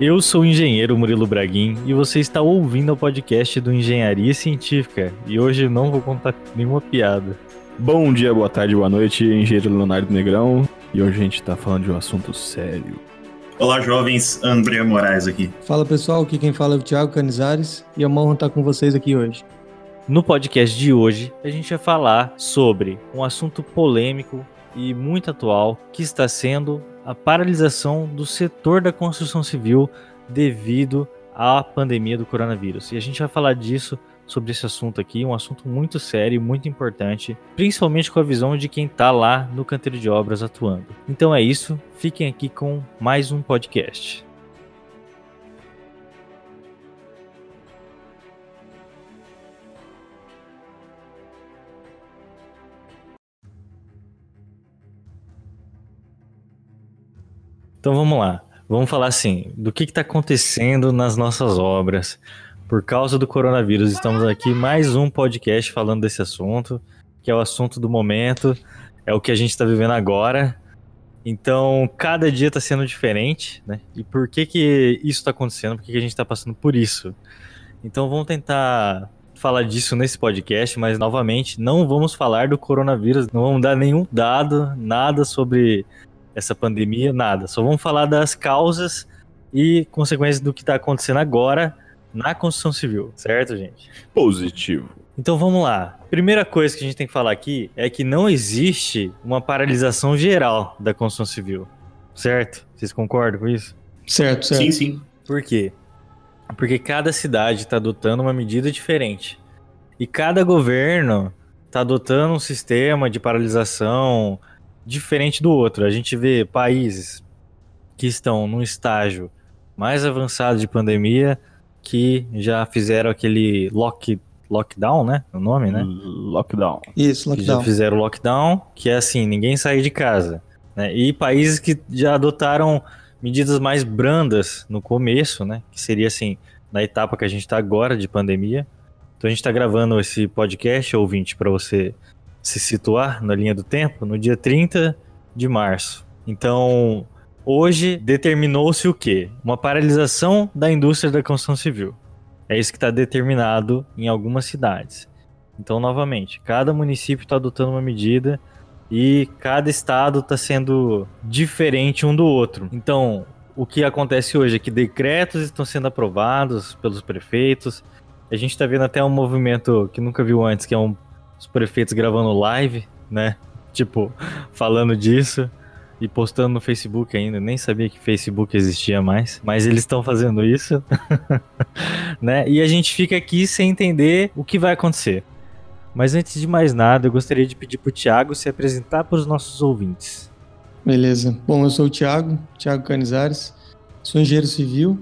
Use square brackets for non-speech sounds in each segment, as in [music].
Eu sou o engenheiro Murilo Braguin e você está ouvindo o podcast do Engenharia Científica e hoje não vou contar nenhuma piada. Bom dia, boa tarde, boa noite, engenheiro Leonardo Negrão e hoje a gente está falando de um assunto sério. Olá, jovens, André Moraes aqui. Fala pessoal, aqui quem fala é o Thiago Canizares e é uma honra estar com vocês aqui hoje. No podcast de hoje, a gente vai falar sobre um assunto polêmico e muito atual que está sendo a paralisação do setor da construção civil devido à pandemia do coronavírus. E a gente vai falar disso sobre esse assunto aqui, um assunto muito sério, muito importante, principalmente com a visão de quem está lá no canteiro de obras atuando. Então é isso, fiquem aqui com mais um podcast. Então vamos lá. Vamos falar assim, do que está acontecendo nas nossas obras por causa do coronavírus. Estamos aqui mais um podcast falando desse assunto, que é o assunto do momento, é o que a gente está vivendo agora. Então, cada dia está sendo diferente, né? E por que que isso está acontecendo? Por que, que a gente está passando por isso? Então, vamos tentar falar disso nesse podcast, mas novamente, não vamos falar do coronavírus, não vamos dar nenhum dado, nada sobre essa pandemia, nada. Só vamos falar das causas e consequências do que está acontecendo agora na construção civil, certo, gente? Positivo. Então vamos lá. Primeira coisa que a gente tem que falar aqui é que não existe uma paralisação geral da construção civil, certo? Vocês concordam com isso? Certo, certo. Sim, sim. Por quê? Porque cada cidade está adotando uma medida diferente. E cada governo está adotando um sistema de paralisação diferente do outro. A gente vê países que estão num estágio mais avançado de pandemia que já fizeram aquele lock, lockdown, né? O nome, né? Lockdown. Isso, Que lockdown. já fizeram lockdown, que é assim, ninguém sair de casa. Né? E países que já adotaram medidas mais brandas no começo, né? Que seria assim, na etapa que a gente está agora de pandemia. Então a gente está gravando esse podcast, ouvinte, para você se situar na linha do tempo, no dia 30 de março. Então, hoje determinou-se o quê? Uma paralisação da indústria da construção civil. É isso que está determinado em algumas cidades. Então, novamente, cada município está adotando uma medida e cada estado está sendo diferente um do outro. Então, o que acontece hoje é que decretos estão sendo aprovados pelos prefeitos. A gente está vendo até um movimento que nunca viu antes, que é um, os prefeitos gravando live, né? Tipo, falando disso e postando no Facebook ainda. Nem sabia que Facebook existia mais, mas eles estão fazendo isso, [laughs] né? E a gente fica aqui sem entender o que vai acontecer. Mas antes de mais nada, eu gostaria de pedir para o Thiago se apresentar para os nossos ouvintes. Beleza. Bom, eu sou o Thiago, Thiago Canizares. Sou engenheiro civil,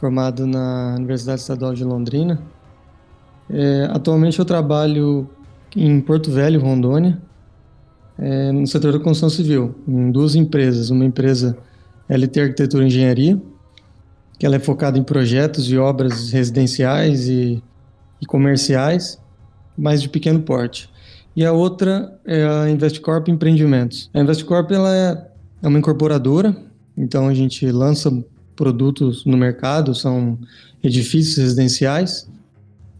formado na Universidade Estadual de Londrina. É, atualmente eu trabalho em Porto Velho, Rondônia, é, no setor da construção civil, em duas empresas. Uma empresa LT Arquitetura e Engenharia, que ela é focada em projetos e obras residenciais e, e comerciais, mas de pequeno porte. E a outra é a Investcorp Empreendimentos. A Investcorp ela é, é uma incorporadora, então a gente lança produtos no mercado, são edifícios residenciais,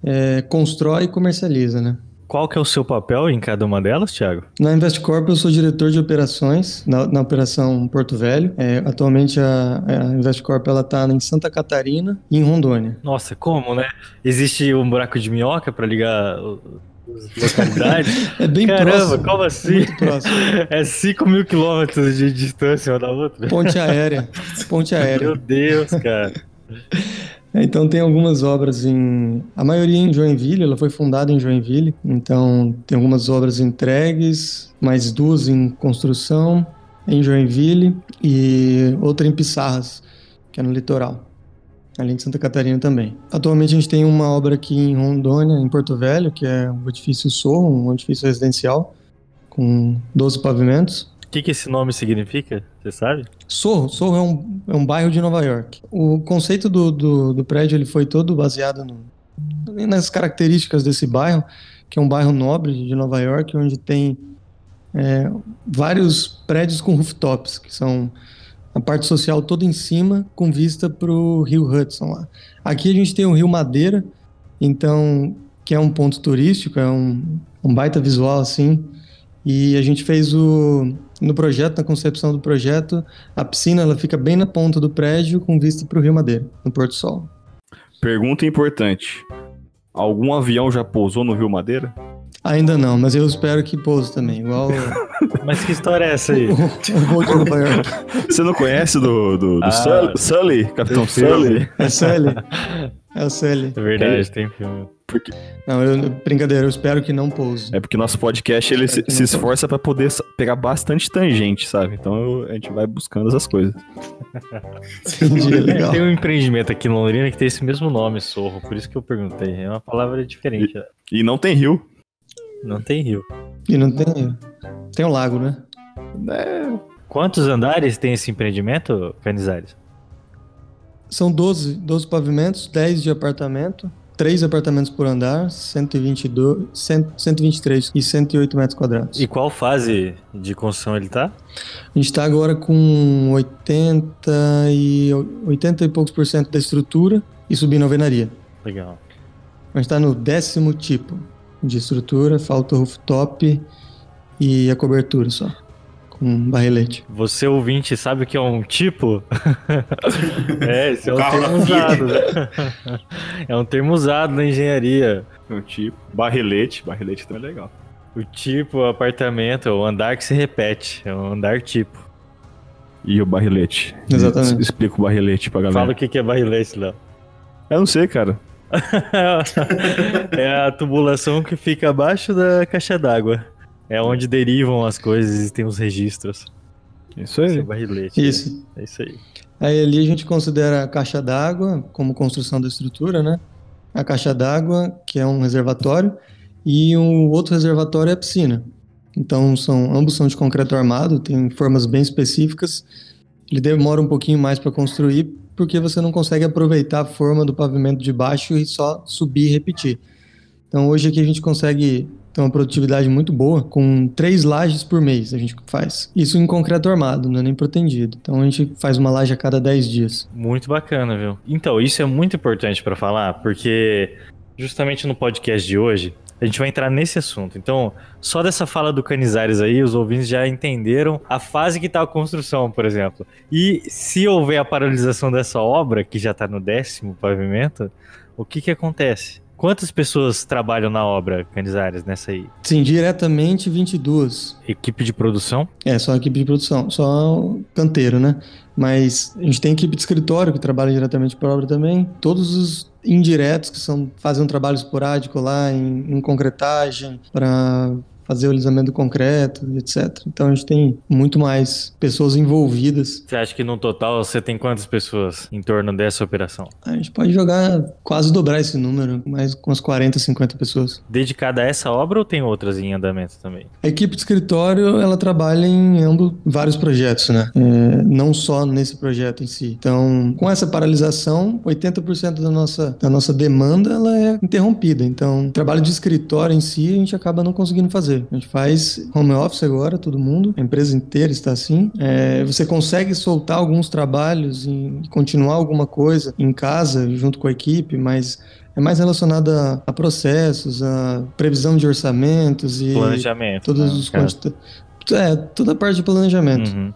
é, constrói e comercializa, né? Qual que é o seu papel em cada uma delas, Thiago? Na Investcorp eu sou diretor de operações na, na operação Porto Velho. É, atualmente a, a Investcorp ela está em Santa Catarina e em Rondônia. Nossa, como, né? Existe um buraco de minhoca para ligar as localidades? [laughs] É bem Caramba, próximo. como assim? Próximo. [laughs] É 5 mil quilômetros de distância uma da outra? Ponte aérea. Ponte [laughs] aérea. Meu Deus, cara. É, Então tem algumas obras em. A maioria em Joinville, ela foi fundada em Joinville. Então tem algumas obras entregues, mais duas em construção em Joinville e outra em Pissarras, que é no litoral. Além de Santa Catarina também. Atualmente a gente tem uma obra aqui em Rondônia, em Porto Velho, que é o edifício Sorro, um edifício residencial com 12 pavimentos. Que, que esse nome significa? Você sabe? Sorro, Sorro é um, é um bairro de Nova York. O conceito do, do, do prédio ele foi todo baseado no, nas características desse bairro, que é um bairro nobre de Nova York, onde tem é, vários prédios com rooftops, que são a parte social toda em cima, com vista para o Rio Hudson lá. Aqui a gente tem o Rio Madeira, então que é um ponto turístico, é um, um baita visual assim. E a gente fez o no projeto, na concepção do projeto, a piscina ela fica bem na ponta do prédio com vista para o Rio Madeira, no Porto Sol. Pergunta importante: algum avião já pousou no Rio Madeira? Ainda não, mas eu espero que pouse também, igual. [laughs] Mas que história é essa aí? [laughs] o voo de Nova York. Você não conhece do, do, do Ah, Sully, Sully? Capitão. Sully? É Sully. [laughs] É o Sully. É verdade, tem filme. Porque, Não, eu, brincadeira, eu espero que não pouse. é porque nosso podcast ele se, se esforça pra poder pegar bastante tangente, sabe? Então eu- a gente vai buscando essas coisas. [laughs] Entendi, É, legal. tem um empreendimento aqui em Londrina que tem esse mesmo nome, Sorro, por isso que eu perguntei. É uma palavra diferente. né? E não tem rio. Não tem rio. E não tem. Tem um lago, né? É, Quantos andares tem esse empreendimento, Canizares? São 12, 12 pavimentos, 10 de apartamento, 3 apartamentos por andar, 122, 100, 123 e 108 metros quadrados. E qual fase de construção ele tá? A gente está agora com 80 e, 80 e poucos por cento da estrutura e subindo a alvenaria. Legal. A gente está no décimo tipo de estrutura, falta o rooftop e a cobertura só, com barrelete. Você ouvinte sabe o que é um tipo? [laughs] é, esse é um termo usado, né? [laughs] É um termo usado na engenharia. um tipo. Barrilete. Barrilete também é legal. O tipo, o apartamento, o andar que se repete. É um andar tipo. E o barrilete. Exatamente. Explica o barrilete pra galera. Fala o que que é barrilete, Léo. Eu não sei, cara. [laughs] é a tubulação que fica abaixo da caixa d'água. É onde derivam as coisas e tem os registros. Isso Esse é aí. o barrilete. Isso. É isso aí. Aí ali a gente considera a caixa d'água como construção da estrutura, né? A caixa d'água, que é um reservatório, e um outro reservatório é a piscina. Então são ambos são de concreto armado, tem formas bem específicas. Ele demora um pouquinho mais para construir porque você não consegue aproveitar a forma do pavimento de baixo e só subir e repetir. Então hoje aqui a gente consegue ter uma produtividade muito boa, com três lajes por mês a gente faz. Isso em concreto armado, não é nem protendido. Então a gente faz uma laje a cada 10 dias. Muito bacana, viu? Então, isso é muito importante pra falar, porque justamente no podcast de hoje a gente vai entrar nesse assunto. Então, só dessa fala do Canizares aí, os ouvintes já entenderam a fase que tá a construção, por exemplo. E se houver a paralisação dessa obra, que já tá no décimo pavimento, o que que acontece? Quantas pessoas trabalham na obra, Canizares, nessa aí? Sim, diretamente 22. Equipe de produção? É, só equipe de produção, só canteiro, né? Mas a gente tem equipe de escritório que trabalha diretamente para obra também. Todos os indiretos que são fazem um trabalho esporádico lá em, em concretagem para fazer o alisamento do concreto, etc. Então a gente tem muito mais pessoas envolvidas. Você acha que no total você tem quantas pessoas em torno dessa operação? A gente pode jogar quase dobrar esse número, mais com umas 40, 50 pessoas. Dedicada a essa obra ou tem outras em andamento também? A equipe de escritório, ela trabalha em ambos vários projetos, né? É, não só nesse projeto em si. Então, com essa paralisação, 80% da nossa, da nossa demanda, ela é interrompida. Então, trabalho de escritório em si, a gente acaba não conseguindo fazer. A gente faz home office agora, todo mundo, a empresa inteira está assim. É, você consegue soltar alguns trabalhos e continuar alguma coisa em casa, junto com a equipe, mas é mais relacionado a, processos, a previsão de orçamentos e Planejamento. todos né, os quantita- É, toda a parte de planejamento. Uhum.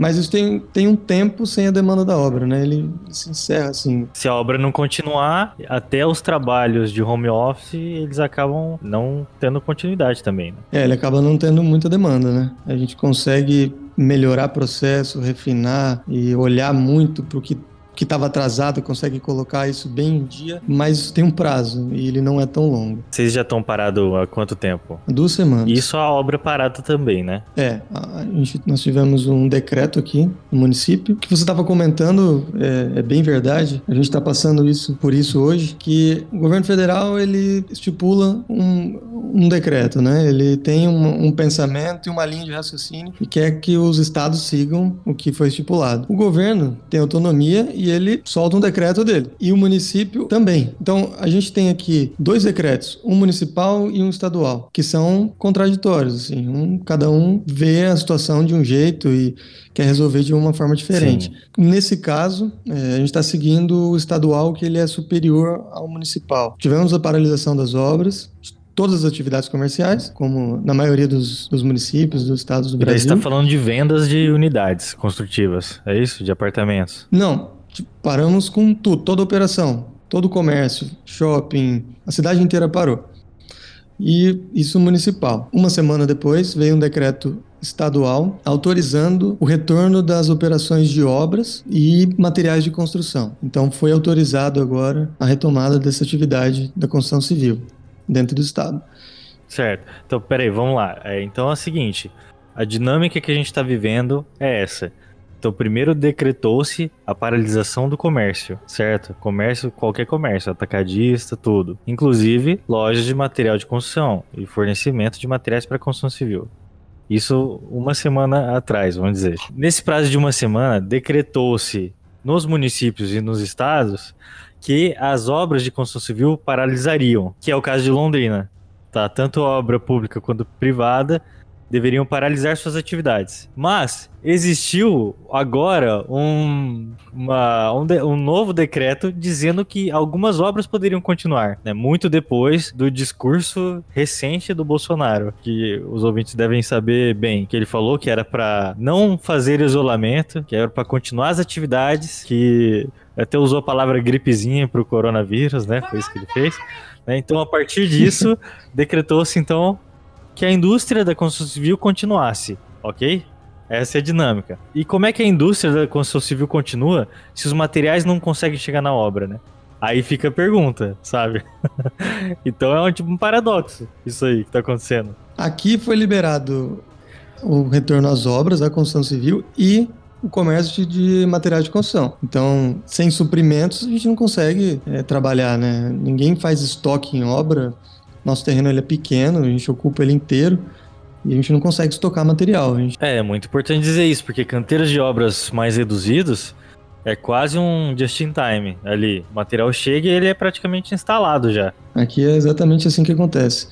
Mas isso tem, tem um tempo sem a demanda da obra, né? Ele se encerra assim. Se a obra não continuar, até os trabalhos de home office, eles acabam não tendo continuidade também, né? É, ele acaba não tendo muita demanda, né? A gente consegue melhorar processo, refinar e olhar muito para o que que estava atrasado, consegue colocar isso bem em dia, mas tem um prazo e ele não é tão longo. Vocês já estão parados há quanto tempo? Duas semanas. Isso a obra parada também, né? É, a gente, nós tivemos um decreto aqui no município. O que você estava comentando é, é bem verdade. A gente está passando isso por isso hoje, que o governo federal ele estipula um, um decreto, né? Ele tem um, um, pensamento e uma linha de raciocínio e quer que os estados sigam o que foi estipulado. O governo tem autonomia e ele solta um decreto dele. E o município também. Então, a gente tem aqui dois decretos, um municipal e um estadual, que são contraditórios, assim. Um, cada um vê a situação de um jeito e quer resolver de uma forma diferente. Sim. Nesse caso, é, a gente está seguindo o estadual, que ele é superior ao municipal. Tivemos a paralisação das obras, todas as atividades comerciais, como na maioria dos, dos municípios, dos estados do Brasil. Você está falando de vendas de unidades construtivas, é isso? De apartamentos? Não, paramos com tudo, toda a operação, todo o comércio, shopping, a cidade inteira parou. E isso municipal. Uma semana depois veio um decreto estadual autorizando o retorno das operações de obras e materiais de construção. Então foi autorizado agora a retomada dessa atividade da construção civil dentro do estado. Certo. Então, peraí, vamos lá. É, então é o seguinte: a dinâmica que a gente está vivendo é essa. Então, primeiro decretou-se a paralisação do comércio, certo? Comércio, qualquer comércio, atacadista, tudo. Inclusive lojas de material de construção e fornecimento de materiais para construção civil. Isso uma semana atrás, vamos dizer. Nesse prazo de uma semana, decretou-se nos municípios e nos estados que as obras de construção civil paralisariam, que é o caso de Londrina. Tá? Tanto obra pública quanto privada deveriam paralisar suas atividades. Mas existiu agora um, uma, um, de, um, novo decreto dizendo que algumas obras poderiam continuar, né? muito depois do discurso recente do Bolsonaro, que os ouvintes devem saber bem, que ele falou que era para não fazer isolamento, que era para continuar as atividades, que até usou a palavra gripezinha para o coronavírus, né? Foi isso que ele fez. Né? Então, a partir disso, [laughs] decretou-se então que a indústria da construção civil continuasse, ok? Essa é a dinâmica. E como é que a indústria da construção civil continua se os materiais não conseguem chegar na obra, né? Aí fica a pergunta, sabe? [laughs] então é um tipo um paradoxo isso aí que tá acontecendo. Aqui foi liberado o retorno às obras da construção civil e o comércio de materiais de construção. Então, sem suprimentos, a gente não consegue é, trabalhar, né? Ninguém faz estoque em obra nosso terreno ele é pequeno, a gente ocupa ele inteiro e a gente não consegue estocar material. Gente... É, é muito importante dizer isso, porque canteiras de obras mais reduzidos é quase um just in time ali. O material chega e ele é praticamente instalado já. Aqui é exatamente assim que acontece.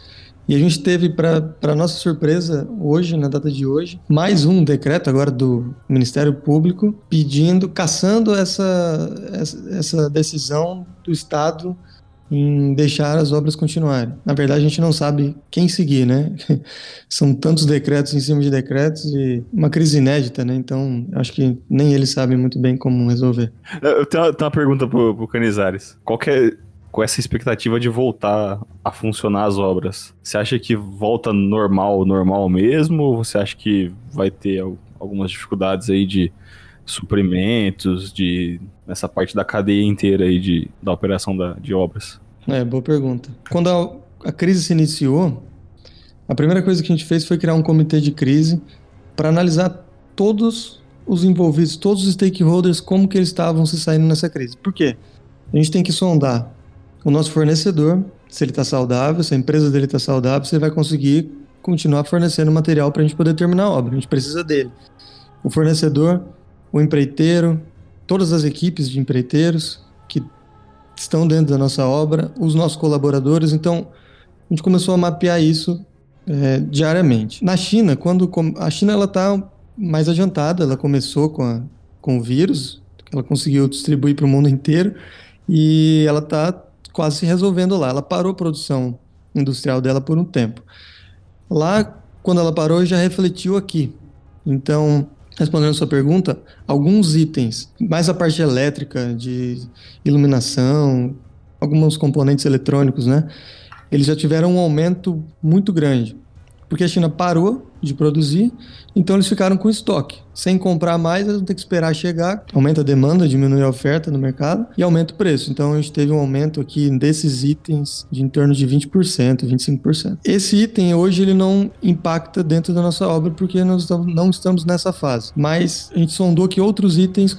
E a gente teve, para nossa surpresa, hoje, na data de hoje, mais um decreto agora do Ministério Público pedindo, caçando essa, essa decisão do Estado em deixar as obras continuarem. Na verdade, a gente não sabe quem seguir, né? [laughs] São tantos decretos em cima de decretos e uma crise inédita, né? Então, acho que nem eles sabem muito bem como resolver. Eu tenho uma, tenho uma pergunta pro, pro Canizares. Qual é com essa expectativa de voltar a funcionar as obras? Você acha que volta normal, normal mesmo? Ou você acha que vai ter algumas dificuldades aí de suprimentos, de nessa parte da cadeia inteira aí de, da operação da, de obras? É, boa pergunta. Quando a, a crise se iniciou, a primeira coisa que a gente fez foi criar um comitê de crise para analisar todos os envolvidos, todos os stakeholders, como que eles estavam se saindo nessa crise. Por quê? A gente tem que sondar o nosso fornecedor, se ele está saudável, se a empresa dele está saudável, se ele vai conseguir continuar fornecendo material para a gente poder terminar a obra. A gente precisa dele. O fornecedor o empreiteiro, todas as equipes de empreiteiros que estão dentro da nossa obra, os nossos colaboradores. Então, a gente começou a mapear isso é, diariamente. Na China, quando a China ela está mais adiantada, ela começou com, a, com o vírus, ela conseguiu distribuir para o mundo inteiro e ela está quase se resolvendo lá. Ela parou a produção industrial dela por um tempo. Lá, quando ela parou, já refletiu aqui. Então, respondendo a sua pergunta, alguns itens, mais a parte elétrica, de iluminação, alguns componentes eletrônicos, né? Eles já tiveram um aumento muito grande porque a China parou de produzir, então eles ficaram com estoque. Sem comprar mais, eles vão ter que esperar chegar, aumenta a demanda, diminui a oferta no mercado e aumenta o preço. Então a gente teve um aumento aqui desses itens de em torno de 20%, 25%. Esse item hoje ele não impacta dentro da nossa obra porque nós não estamos nessa fase, mas a gente sondou que outros itens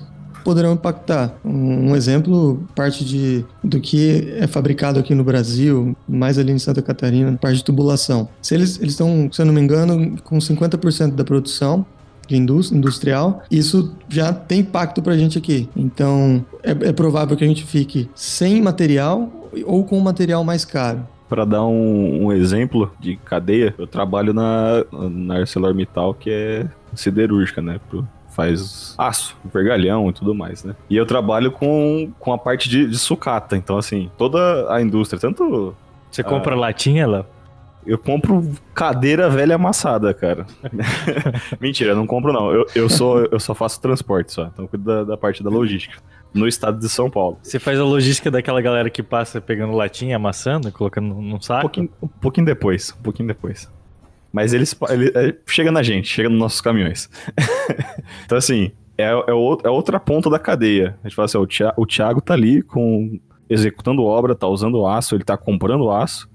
poderão impactar. Um, um exemplo, parte de, do que é fabricado aqui no Brasil, mais ali em Santa Catarina, parte de tubulação. Se eles estão, se eu não me engano, com 50% da produção de industrial, isso já tem impacto para a gente aqui. Então, é, é provável que a gente fique sem material ou com material mais caro. Para dar um, um, exemplo de cadeia, eu trabalho na, na ArcelorMittal, que é siderúrgica, né? Faz aço, vergalhão e tudo mais, né? E eu trabalho com, com a parte de, de sucata. Então, assim, toda a indústria, tanto. Você compra a... latinha, lá? Eu compro cadeira velha amassada, cara. [laughs] Mentira, eu não compro não. Eu, eu, sou, eu só faço transporte só. Então cuido da, da parte da logística no estado de São Paulo. Você faz a logística daquela galera que passa pegando latinha, amassando, colocando num saco? Um pouquinho, um pouquinho depois, um pouquinho depois. Mas eles, ele, é, chega na gente, chega nos nossos caminhões. [laughs] então, assim, é, é, é, outra ponta da cadeia. A gente fala assim, ó, o, Thiago, o Thiago tá ali com, executando obra, tá usando aço, ele tá comprando aço.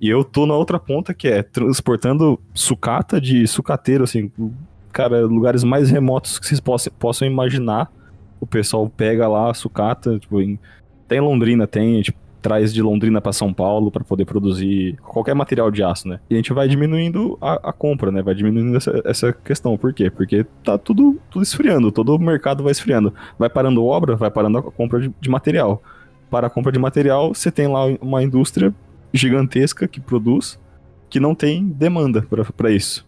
E eu tô na outra ponta que é transportando sucata de sucateiro, assim, cara, lugares mais remotos que vocês possam, possam imaginar o pessoal pega lá a sucata, tipo, em, tem Londrina, tem, tipo, traz de Londrina para São Paulo para poder produzir qualquer material de aço, né? E a gente vai diminuindo a, a compra, né? Vai diminuindo essa, essa, questão. Por quê? Porque tá tudo, tudo esfriando, todo o mercado vai esfriando. Vai parando obra, vai parando a compra de, de material. Para a compra de material, você tem lá uma indústria gigantesca que produz, que não tem demanda para isso.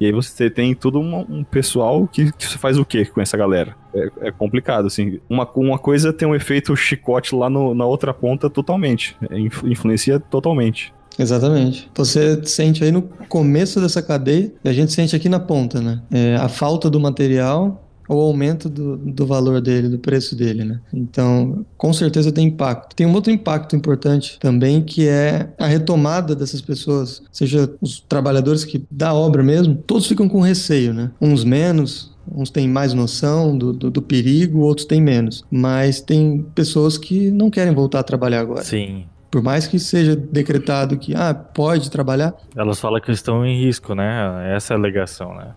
E aí você tem todo um, um pessoal que, que, faz o que com essa galera? É, é, complicado, assim. Uma, uma coisa tem um efeito chicote lá no, na outra ponta totalmente. É, influencia totalmente. Exatamente. Você sente aí no começo dessa cadeia e a gente sente aqui na ponta, né? É, a falta do material o aumento do, do valor dele, do preço dele, né? Então, com certeza tem impacto. Tem um outro impacto importante também, que é a retomada dessas pessoas, seja os trabalhadores que da obra mesmo, todos ficam com receio, né? Uns menos, Uns têm mais noção do, do, do, perigo, outros têm menos. Mas tem pessoas que não querem voltar a trabalhar agora. Sim. Por mais que seja decretado que ah, pode trabalhar. Elas falam que estão em risco, né? Essa é a alegação, né?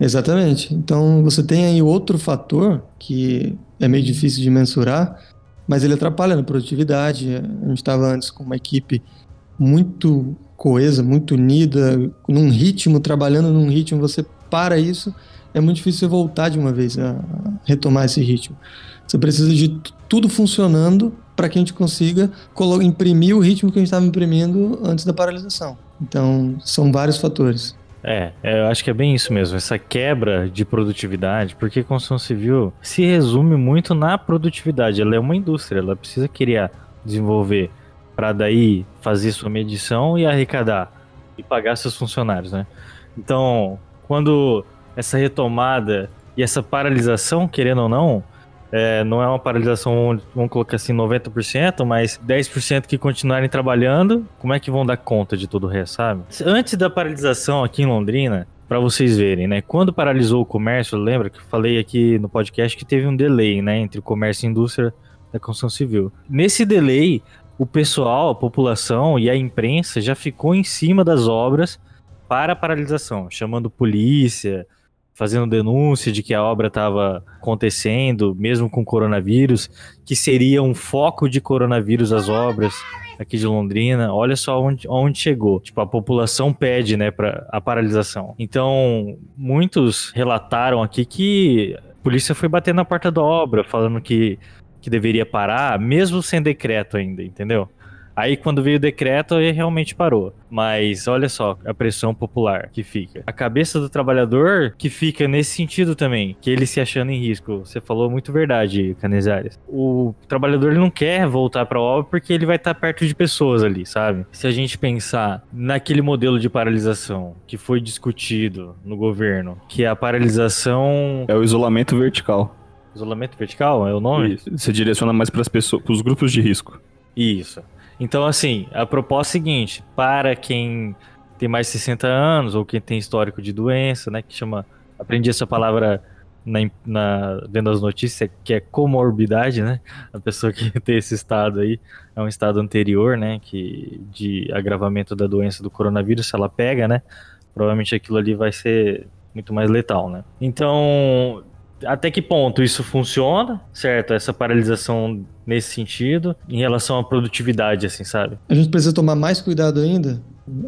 Exatamente. Então você tem aí outro fator que é meio difícil de mensurar, mas ele atrapalha na produtividade. A gente estava antes com uma equipe muito coesa, muito unida, num ritmo, trabalhando num ritmo. Você para isso, é muito difícil você voltar de uma vez a retomar esse ritmo. Você precisa de tudo funcionando para que a gente consiga imprimir o ritmo que a gente estava imprimindo antes da paralisação. Então, são vários fatores. É, é, eu acho que é bem isso mesmo, essa quebra de produtividade, porque construção civil se resume muito na produtividade. Ela é uma indústria, ela precisa criar, desenvolver, para daí fazer sua medição e arrecadar e pagar seus funcionários, né? Então, quando essa retomada e essa paralisação, querendo ou não, é, não é uma paralisação, vamos colocar assim, 90%, mas 10% que continuarem trabalhando, como é que vão dar conta de todo o resto, sabe? Antes da paralisação aqui em Londrina, para vocês verem, né? Quando paralisou o comércio, lembra que eu falei aqui no podcast que teve um delay, né, entre o comércio e a indústria da construção civil. Nesse delay, o pessoal, a população e a imprensa já ficou em cima das obras para a paralisação, chamando polícia, fazendo denúncia de que a obra estava acontecendo, mesmo com coronavírus, que seria um foco de coronavírus as obras aqui de Londrina. Olha só onde, onde chegou. Tipo, a população pede, né, para a paralisação. Então, muitos relataram aqui que a polícia foi bater na porta da obra, falando que, que deveria parar, mesmo sem decreto ainda, entendeu? Aí quando veio o decreto, aí realmente parou. Mas olha só a pressão popular que fica. A cabeça do trabalhador que fica nesse sentido também, que ele se achando em risco. Você falou muito verdade, Canizares. O trabalhador ele não quer voltar para a obra porque ele vai estar tá perto de pessoas ali, sabe? Se a gente pensar naquele modelo de paralisação que foi discutido no governo, que é a paralisação é o isolamento vertical. Isolamento vertical é o nome? Isso. Você direciona mais para as pessoas, para os grupos de risco. Isso. Então, assim, a proposta é a seguinte: para quem tem mais de 60 anos ou quem tem histórico de doença, né, que chama. Aprendi essa palavra na, na, vendo as notícias, que é comorbidade, né? A pessoa que [laughs] tem esse estado aí é um estado anterior, né? Que de agravamento da doença do coronavírus, se ela pega, né? Provavelmente aquilo ali vai ser muito mais letal, né? Então, até que ponto isso funciona, certo? Essa paralisação nesse sentido, em relação à produtividade, assim, sabe? A gente precisa tomar mais cuidado ainda.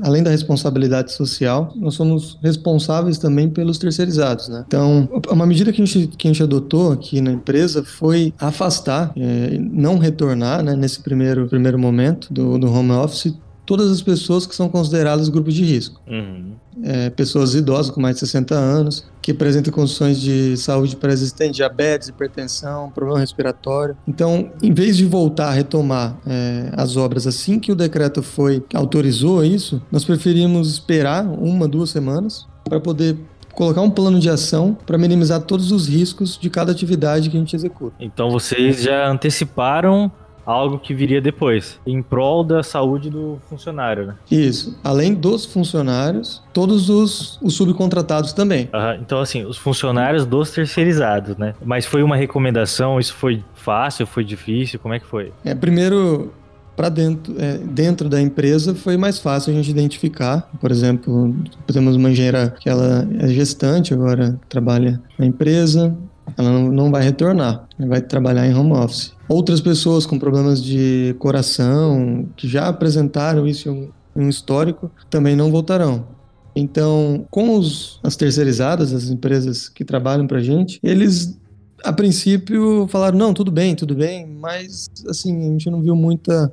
Além da responsabilidade social, nós somos responsáveis também pelos terceirizados, né? Então, uma medida que a gente, que a gente adotou aqui na empresa foi afastar, é, não retornar, né, nesse primeiro, primeiro momento do, do home office, todas as pessoas que são consideradas grupos de risco. Uhum. É, pessoas idosas com mais de 60 anos, que apresentam condições de saúde pré-existente, diabetes, hipertensão, problema respiratório. Então, em vez de voltar a retomar é, as obras assim que o decreto foi autorizou isso, nós preferimos esperar uma, duas semanas para poder colocar um plano de ação para minimizar todos os riscos de cada atividade que a gente executa. Então vocês já anteciparam algo que viria depois, em prol da saúde do funcionário, né? Isso. Além dos funcionários, todos os, os subcontratados também. Uhum. Então, assim, os funcionários dos terceirizados, né? Mas foi uma recomendação? Isso foi fácil? Foi difícil? Como é que foi? É, primeiro, para dentro, é, dentro da empresa foi mais fácil a gente identificar. Por exemplo, temos uma engenheira que ela é gestante agora, trabalha na empresa, ela não, vai retornar, vai trabalhar em home office. Outras pessoas com problemas de coração, que já apresentaram isso em um histórico, também não voltarão. Então, com os, as terceirizadas, as empresas que trabalham para a gente, eles a princípio falaram não, tudo bem, tudo bem, mas assim a gente não viu muita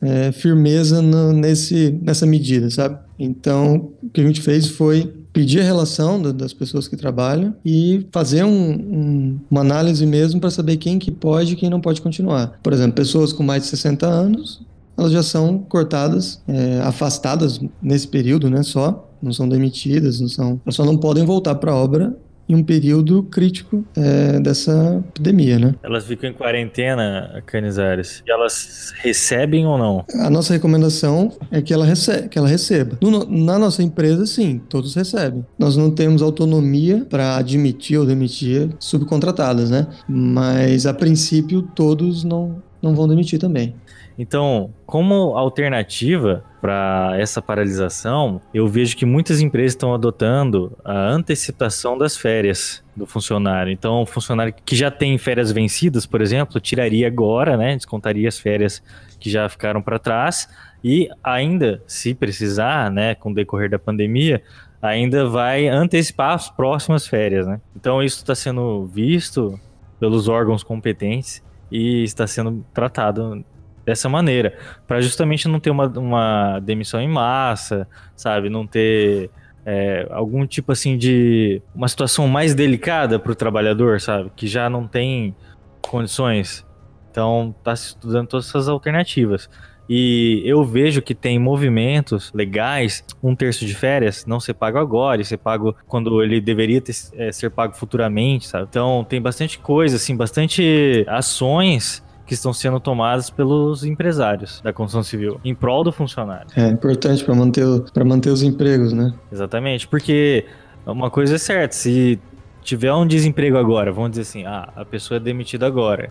é, firmeza no, nesse nessa medida, sabe? Então, o que a gente fez foi pedir a relação do, das pessoas que trabalham e fazer um, um, uma análise mesmo para saber quem que pode e quem não pode continuar. Por exemplo, pessoas com mais de 60 anos, elas já são cortadas, é, afastadas nesse período, né, só, não são demitidas, não são, só não podem voltar para a obra em um período crítico é, dessa epidemia, né? Elas ficam em quarentena, Canizares, e elas recebem ou não? A nossa recomendação é que ela, recebe, que ela receba. No, na nossa empresa, sim, todos recebem. Nós não temos autonomia para admitir ou demitir subcontratadas, né? Mas, a princípio, todos não, não vão demitir também. Então, como alternativa para essa paralisação, eu vejo que muitas empresas estão adotando a antecipação das férias do funcionário. Então, o funcionário que já tem férias vencidas, por exemplo, tiraria agora, né, descontaria as férias que já ficaram para trás e ainda, se precisar, né, com o decorrer da pandemia, ainda vai antecipar as próximas férias, né? Então, isso está sendo visto pelos órgãos competentes e está sendo tratado dessa maneira, para justamente não ter uma, uma demissão em massa, sabe? Não ter é, algum tipo assim de uma situação mais delicada para o trabalhador, sabe? Que já não tem condições. Então, está se estudando todas essas alternativas. E eu vejo que tem movimentos legais, um terço de férias não ser pago agora, e ser pago quando ele deveria ter, é, ser pago futuramente, sabe? Então tem bastante coisa, assim, bastante ações que estão sendo tomadas pelos empresários da construção civil em prol do funcionário. É importante para manter, para manter os empregos, né? Exatamente, porque uma coisa é certa, se tiver um desemprego agora, vamos dizer assim, ah, a pessoa é demitida agora,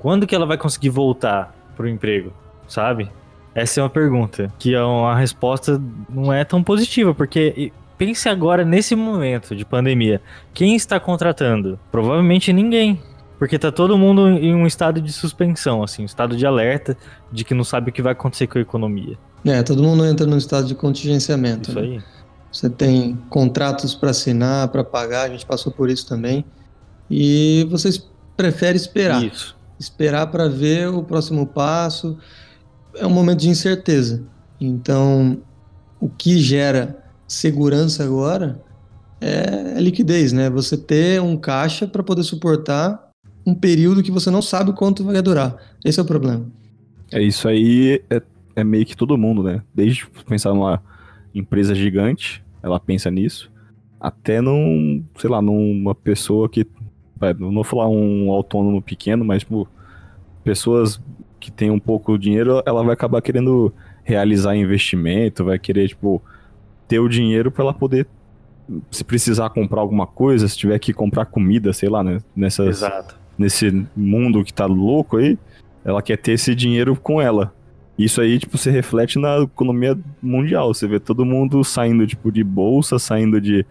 quando que ela vai conseguir voltar pro emprego, sabe? Essa é uma pergunta, que é uma resposta não é tão positiva, porque pense agora nesse momento de pandemia, quem está contratando? Provavelmente ninguém. Porque tá todo mundo em um estado de suspensão, assim, um estado de alerta de que não sabe o que vai acontecer com a economia. É, todo mundo entra num estado de contingenciamento. Isso né? aí. Você tem contratos para assinar, para pagar, a gente passou por isso também. E vocês preferem esperar. Isso. Esperar para ver o próximo passo. É um momento de incerteza. Então, o que gera segurança agora é liquidez, né? Você ter um caixa para poder suportar um período que você não sabe quanto vai durar. Esse é o problema. É isso aí, é, é meio que todo mundo, né? Desde pensar numa empresa gigante, ela pensa nisso, até num, sei lá, numa pessoa que. Não vou falar um autônomo pequeno, mas, tipo, pessoas que têm um pouco de dinheiro, ela vai acabar querendo realizar investimento, vai querer, tipo, ter o dinheiro para ela poder, se precisar comprar alguma coisa, se tiver que comprar comida, sei lá, né? Nessas, Exato nesse mundo que tá louco aí, ela quer ter esse dinheiro com ela. Isso aí, tipo, se reflete na economia mundial. Você vê todo mundo saindo, tipo, de bolsa, saindo de,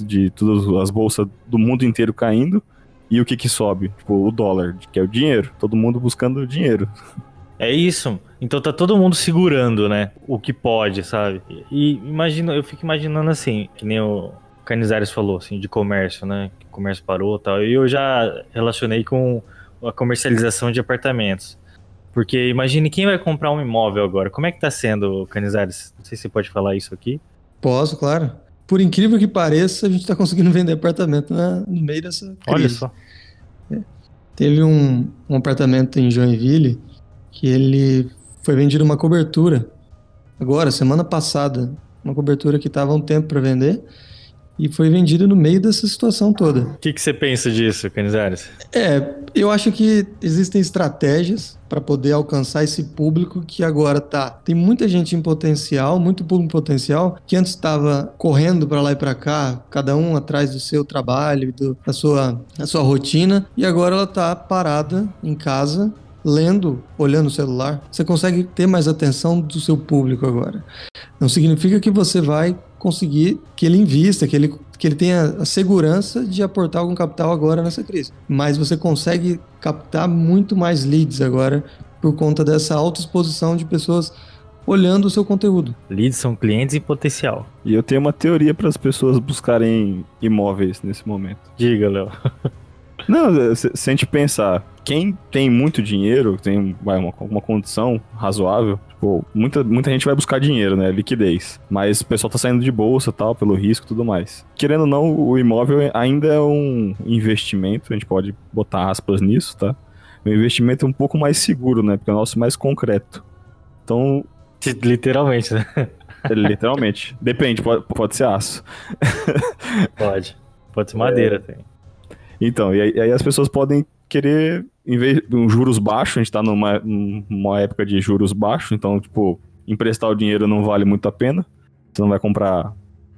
de todas as bolsas do mundo inteiro caindo. E o que que sobe? Tipo, o dólar, que é o dinheiro. Todo mundo buscando dinheiro. [laughs] É isso. Então tá todo mundo segurando, né? O que pode, sabe? E imagina, eu fico imaginando assim, que nem o Canizares falou, assim, de comércio, né? Que o comércio parou e tal. E eu já relacionei com a comercialização de apartamentos. Porque imagine quem vai comprar um imóvel agora. Como é que tá sendo, Canizares? Não sei se você pode falar isso aqui. Posso, claro. Por incrível que pareça, a gente está conseguindo vender apartamento na, no meio dessa crise. Olha só. É. Teve um, um apartamento em Joinville que ele foi vendido uma cobertura. Agora, semana passada, uma cobertura que estava um tempo para vender e foi vendido no meio dessa situação toda. O que, que você pensa disso, Canizares? É, eu acho que existem estratégias para poder alcançar esse público que agora tá. Tem muita gente em potencial, muito público potencial, que antes estava correndo para lá e para cá, cada um atrás do seu trabalho, do, da, sua, da sua rotina, e agora ela tá parada em casa lendo, olhando o celular, você consegue ter mais atenção do seu público agora. Não significa que você vai conseguir que ele invista, que ele, que ele tenha a segurança de aportar algum capital agora nessa crise. Mas você consegue captar muito mais leads agora por conta dessa alta exposição de pessoas olhando o seu conteúdo. Leads são clientes em potencial. E eu tenho uma teoria para as pessoas buscarem imóveis nesse momento. Diga, Léo. [laughs] Não, se, a gente pensar, quem tem muito dinheiro, tem vai, uma, uma condição razoável, tipo, muita, muita gente vai buscar dinheiro, né? Liquidez. Mas o pessoal tá saindo de bolsa tal, pelo risco e tudo mais. Querendo ou não, o imóvel ainda é um investimento, a gente pode botar aspas nisso, tá? É um investimento um pouco mais seguro, né? Porque é o nosso mais concreto. Então. Literalmente, né? Literalmente. [laughs] Depende, pode, pode ser aço. Pode. Pode ser madeira é... também. Então, e aí, e aí, as pessoas podem querer, em vez de um juros baixos, a gente tá numa, numa época de juros baixos, então, tipo, emprestar o dinheiro não vale muito a pena. Você não vai comprar,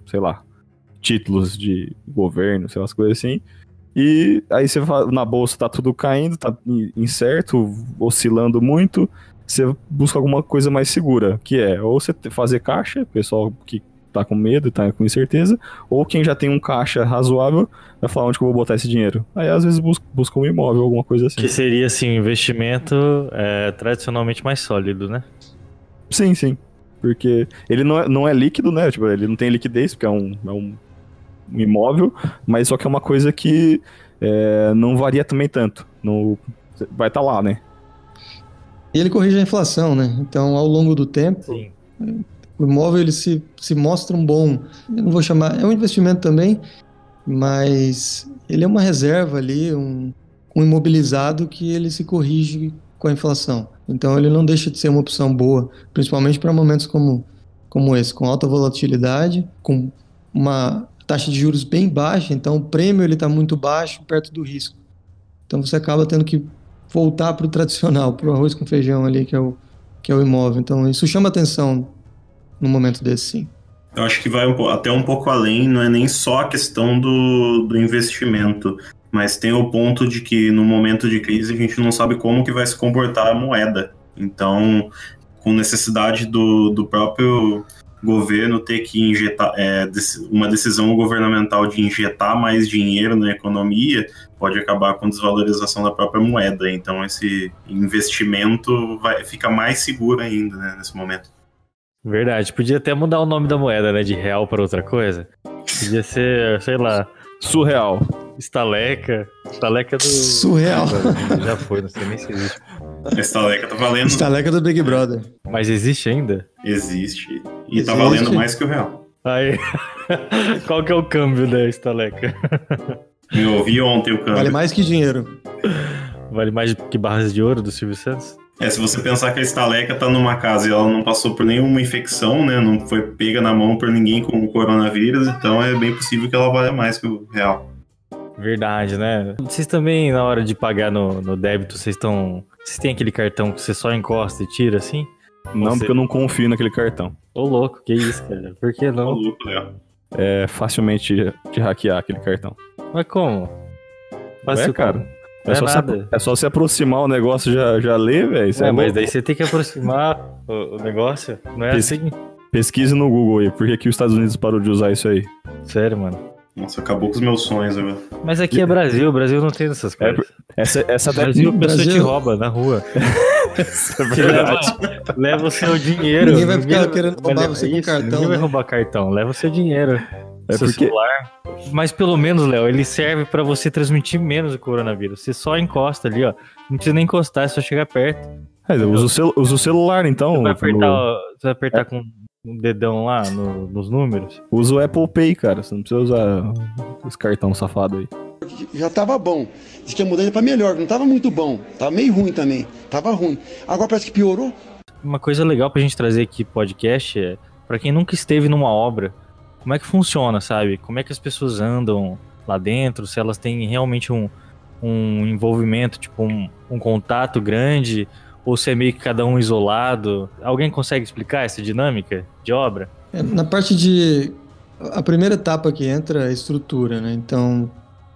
sei lá, títulos de governo, sei lá, as coisas assim. E aí você na bolsa tá tudo caindo, tá incerto, oscilando muito. Você busca alguma coisa mais segura, que é ou você fazer caixa, pessoal que tá com medo, tá com incerteza, ou quem já tem um caixa razoável vai falar onde que eu vou botar esse dinheiro. Aí às vezes busca, busca um imóvel, alguma coisa assim. Que seria assim, um investimento é, tradicionalmente mais sólido, né? Sim, sim. Porque ele não é, não é líquido, né? Tipo, ele não tem liquidez, porque é um, é um, um imóvel, mas só que é uma coisa que é, não varia também tanto. No, vai estar tá lá, né? E ele corrige a inflação, né? Então, ao longo do tempo, Sim. O imóvel ele se, se mostra um bom, eu não vou chamar, é um investimento também, mas ele é uma reserva ali, um, um imobilizado que ele se corrige com a inflação. Então ele não deixa de ser uma opção boa, principalmente para momentos como, como esse, com alta volatilidade, com uma taxa de juros bem baixa, então o prêmio ele está muito baixo perto do risco. Então você acaba tendo que voltar para o tradicional, para o arroz com feijão ali, que é, o, que é o imóvel. Então isso chama atenção no momento desse, sim. Eu acho que vai até um pouco além, não é nem só a questão do, do investimento, mas tem o ponto de que no momento de crise a gente não sabe como que vai se comportar a moeda. Então, com necessidade do, do próprio governo ter que injetar é, uma decisão governamental de injetar mais dinheiro na economia pode acabar com desvalorização da própria moeda. Então esse investimento vai, fica mais seguro ainda né, nesse momento. Verdade. Podia até mudar o nome da moeda, né? De real para outra coisa. Podia ser, sei lá. Surreal. Estaleca. Estaleca do. Surreal. Já foi, não sei nem se existe. Estaleca tá valendo. Estaleca do Big Brother. Mas existe ainda? Existe. E tá existe. tá valendo mais que o real. Aí. [laughs] Qual que é o câmbio da estaleca? Eu ouvi ontem o câmbio. Vale mais que dinheiro. Vale mais que barras de ouro do Silvio Santos? É, se você pensar que a estaleca tá numa casa e ela não passou por nenhuma infecção, né? Não foi pega na mão por ninguém com o coronavírus, então é bem possível que ela valha mais que o real. Verdade, né? Vocês também, na hora de pagar no, no débito, vocês estão. Vocês têm aquele cartão que você só encosta e tira assim? Não, você... porque eu não confio naquele cartão. Ô, louco, que isso, cara? Por que não? Ô, louco, Léo. É facilmente de hackear aquele cartão. Mas como? Fácil, é, cara. É, é, só se, é, só se, aproximar o negócio já, já lê, velho. É, é, mas daí você tem que aproximar o, o negócio. Não é Pes assim? Pesquise no Google aí. Por que, que os Estados Unidos parou de usar isso aí? Sério, mano. Nossa, acabou com os meus sonhos agora. Mas aqui é Brasil, o Brasil não tem essas É, coisas. essa, essa deve Brasil, a pessoa te Brasil- rouba na rua. Essa [laughs] é verdade. leva, leva o seu dinheiro. Ninguém vai ficar querendo vai roubar você com isso, cartão, Ninguém vai né? roubar cartão, leva o seu dinheiro. É seu porque- celular. Mas pelo menos, Léo, ele serve pra você transmitir menos o coronavírus. Você só encosta ali, ó. Não precisa nem encostar, é só chegar perto. É, usa, o cel- usa o celular, então. Você vai apertar, ó, você vai apertar com um dedão lá no- nos números. Usa o Apple Pay, cara. Você não precisa usar os cartão safado aí. já tava bom. Diz que ia mudando pra melhor, não tava muito bom. Tava meio ruim também. Tava ruim. Agora parece que piorou. Uma coisa legal pra gente trazer aqui podcast é pra quem nunca esteve numa obra, como é que funciona, sabe? Como é que as pessoas andam lá dentro, se elas têm realmente um, um envolvimento, tipo um, um contato grande, ou se é meio que cada um isolado. Alguém consegue explicar essa dinâmica de obra? É, Na parte de. A primeira etapa que entra é a estrutura, né? Então,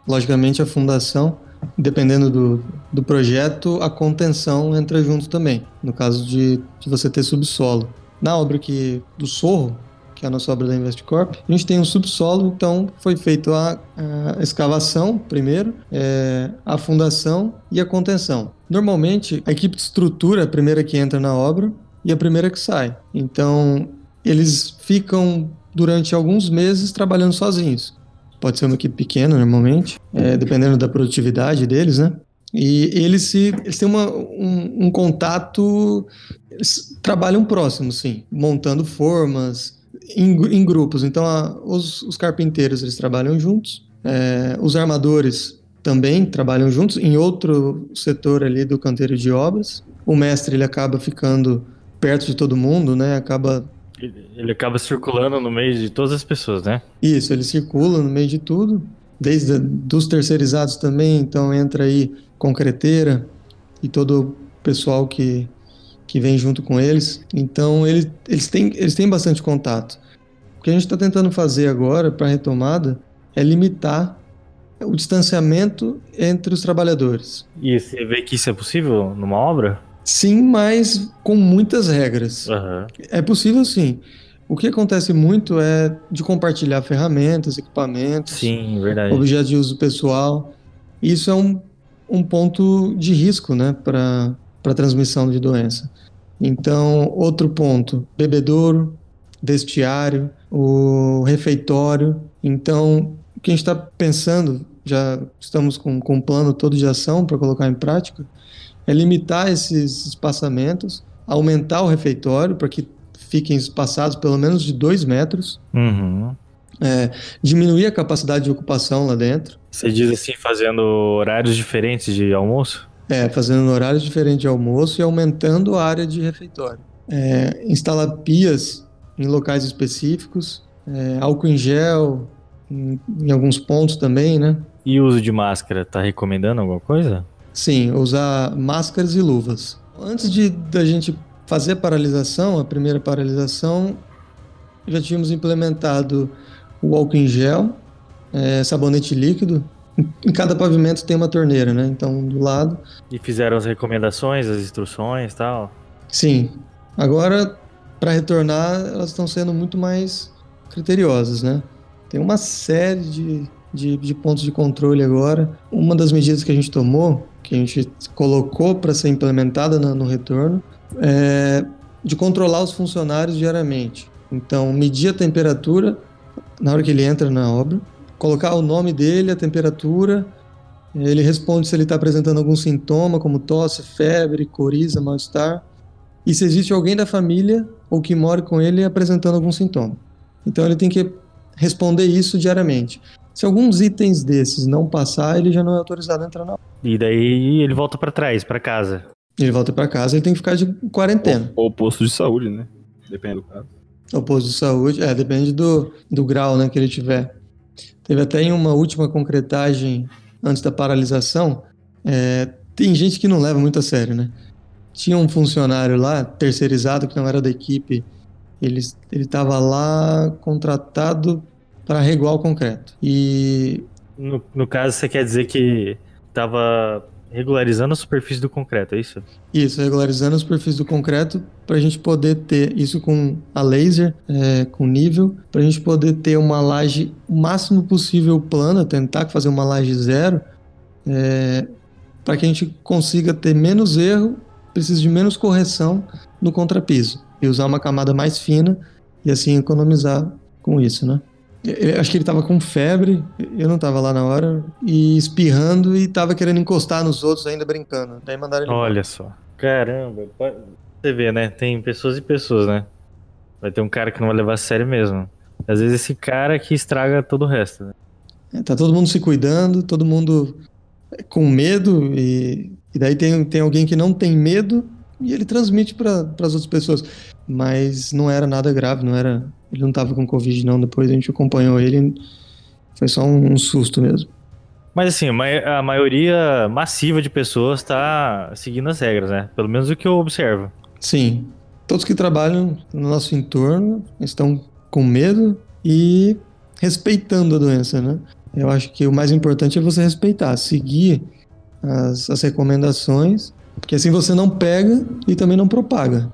logicamente, a fundação, dependendo do, do projeto, a contenção entra junto também, no caso de, de você ter subsolo. Na obra que, do Sorro, que é a nossa obra da Investcorp, a gente tem um subsolo, então foi feita a, a escavação primeiro, é, a fundação e a contenção. Normalmente, a equipe de estrutura é a primeira que entra na obra e a primeira que sai. Então, eles ficam durante alguns meses trabalhando sozinhos. Pode ser uma equipe pequena, normalmente, é, dependendo da produtividade deles, né? E eles, se, eles têm uma, um, um contato, eles trabalham próximo, sim, montando formas em, em grupos. Então, a- os, os carpinteiros eles trabalham juntos, é, os armadores também trabalham juntos em outro setor ali do canteiro de obras. O mestre ele acaba ficando perto de todo mundo, né? Acaba Ele acaba circulando no meio de todas as pessoas, né? isso, ele circula no meio de tudo, desde dos terceirizados também, então entra aí concreteira e todo o pessoal que, que vem junto com eles. Então ele, eles, têm, eles têm bastante contato. O que a gente está tentando fazer agora para a retomada é limitar o distanciamento entre os trabalhadores. E você vê que isso é possível numa obra? Sim, mas com muitas regras. Aham. É possível sim. O que acontece muito é de compartilhar ferramentas, equipamentos, Sim, objetos de uso pessoal. Isso é um, um ponto de risco né, para a transmissão de doença. Então, outro ponto: bebedouro, vestiário, o refeitório. Então, o que a gente está pensando, já estamos com, com um plano todo de ação para colocar em prática, é limitar esses espaçamentos, aumentar o refeitório para que fiquem espaçados pelo menos de dois metros, Uhum. é, diminuir a capacidade de ocupação lá dentro, Você diz assim, fazendo horários diferentes de almoço? É, fazendo horários diferentes de almoço e aumentando a área de refeitório. É, instalar pias em locais específicos, é, álcool em gel em, em alguns pontos também, né? E o uso de máscara, tá recomendando alguma coisa? Sim, usar máscaras e luvas. Antes de da gente fazer a paralisação, a primeira paralisação, já tínhamos implementado o álcool em gel, é, sabonete líquido. Em- cada pavimento tem uma torneira, né? Então, do lado. E fizeram as recomendações, as instruções e tal? Sim. Agora, para retornar, elas estão sendo muito mais criteriosas, né? Tem uma série de, de, de pontos de controle agora. Uma das medidas que a gente tomou, que a gente colocou para ser implementada na- no retorno, é de controlar os funcionários diariamente. Então, medir a temperatura na hora que ele entra na obra, colocar o nome dele, a temperatura, ele responde se ele está apresentando algum sintoma, como tosse, febre, coriza, mal-estar, e se existe alguém da família ou que mora com ele apresentando algum sintoma. Então ele tem que responder isso diariamente. Se alguns itens desses não passar, ele já não é autorizado a entrar na. E daí ele volta pra trás, pra casa. Ele volta para casa, ele tem que ficar de quarentena. Ou posto de saúde, né? Depende do caso. O posto de saúde, é, depende do, do grau né, que ele tiver. Teve até em uma última concretagem antes da paralisação, é, tem gente que não leva muito a sério, né? Tinha um funcionário lá, terceirizado, que não era da equipe, ele estava lá contratado para reguar o concreto. E No, no caso, você quer dizer que tava regularizando a superfície do concreto, é isso? Isso, regularizando a superfície do concreto para a gente poder ter isso com a laser, é, com nível, para a gente poder ter uma laje o máximo possível plana, tentar fazer uma laje zero, é, para que a gente consiga ter menos erro, precisa de menos correção no contrapiso e usar uma camada mais fina e assim economizar com isso, né? Eu acho que ele estava com febre, eu não estava lá na hora, e espirrando e estava querendo encostar nos outros ainda brincando. Daí mandaram ele. Olha só. Caramba. Você vê, né? Tem pessoas e pessoas, né? Vai ter um cara que não vai levar a sério mesmo. Às vezes esse cara que estraga todo o resto, né? É, tá todo mundo se cuidando, todo mundo com medo, e, e daí tem, tem alguém que não tem medo e ele transmite para as outras pessoas. Mas não era nada grave, não era. Ele não estava com Covid, não. Depois a gente acompanhou ele. Foi só um, um susto mesmo. Mas assim, a maioria massiva de pessoas está seguindo as regras, né? Pelo menos o que eu observo. Sim. Todos que trabalham no nosso entorno estão com medo e respeitando a doença, né? Eu acho que o mais importante é você respeitar, seguir as, as recomendações, porque assim você não pega e também não propaga.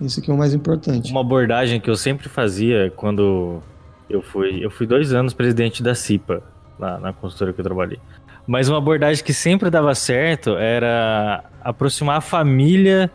Isso que é o mais importante. Uma abordagem que eu sempre fazia quando eu fui. Eu fui dois anos presidente da CIPA, lá na consultora que eu trabalhei. Mas uma abordagem que sempre dava certo era aproximar a família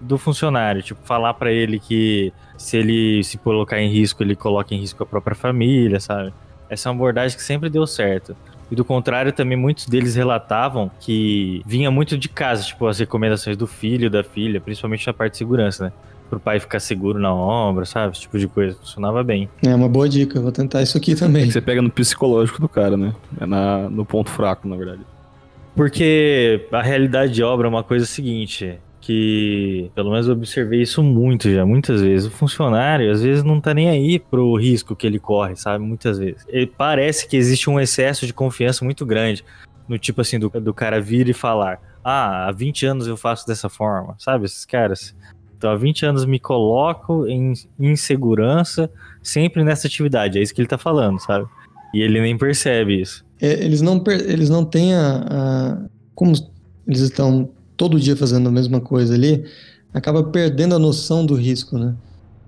do funcionário. Tipo, falar para ele que se ele se colocar em risco, ele coloca em risco a própria família, sabe? Essa é uma abordagem que sempre deu certo. E do contrário, também muitos deles relatavam que vinha muito de casa, tipo, as recomendações do filho, da filha, principalmente na parte de segurança, né? pro pai ficar seguro na obra, sabe? Esse tipo de coisa. Funcionava bem. É uma boa dica, vou tentar isso aqui também. Você pega no psicológico do cara, né? É na, no ponto fraco, na verdade. Porque a realidade de obra é uma coisa seguinte, que pelo menos eu observei isso muito já, muitas vezes. O funcionário às vezes não tá nem aí pro risco que ele corre, sabe? Muitas vezes. Ele parece que existe um excesso de confiança muito grande. No tipo assim, do, do cara vir e falar: Ah, há 20 anos eu faço dessa forma, sabe? Esses caras. Então, há 20 anos me coloco em insegurança sempre nessa atividade. É isso que ele tá falando, sabe? E ele nem percebe isso. É, eles, não eles não têm a, a. Como eles estão todo dia fazendo a mesma coisa ali, acaba perdendo a noção do risco, né?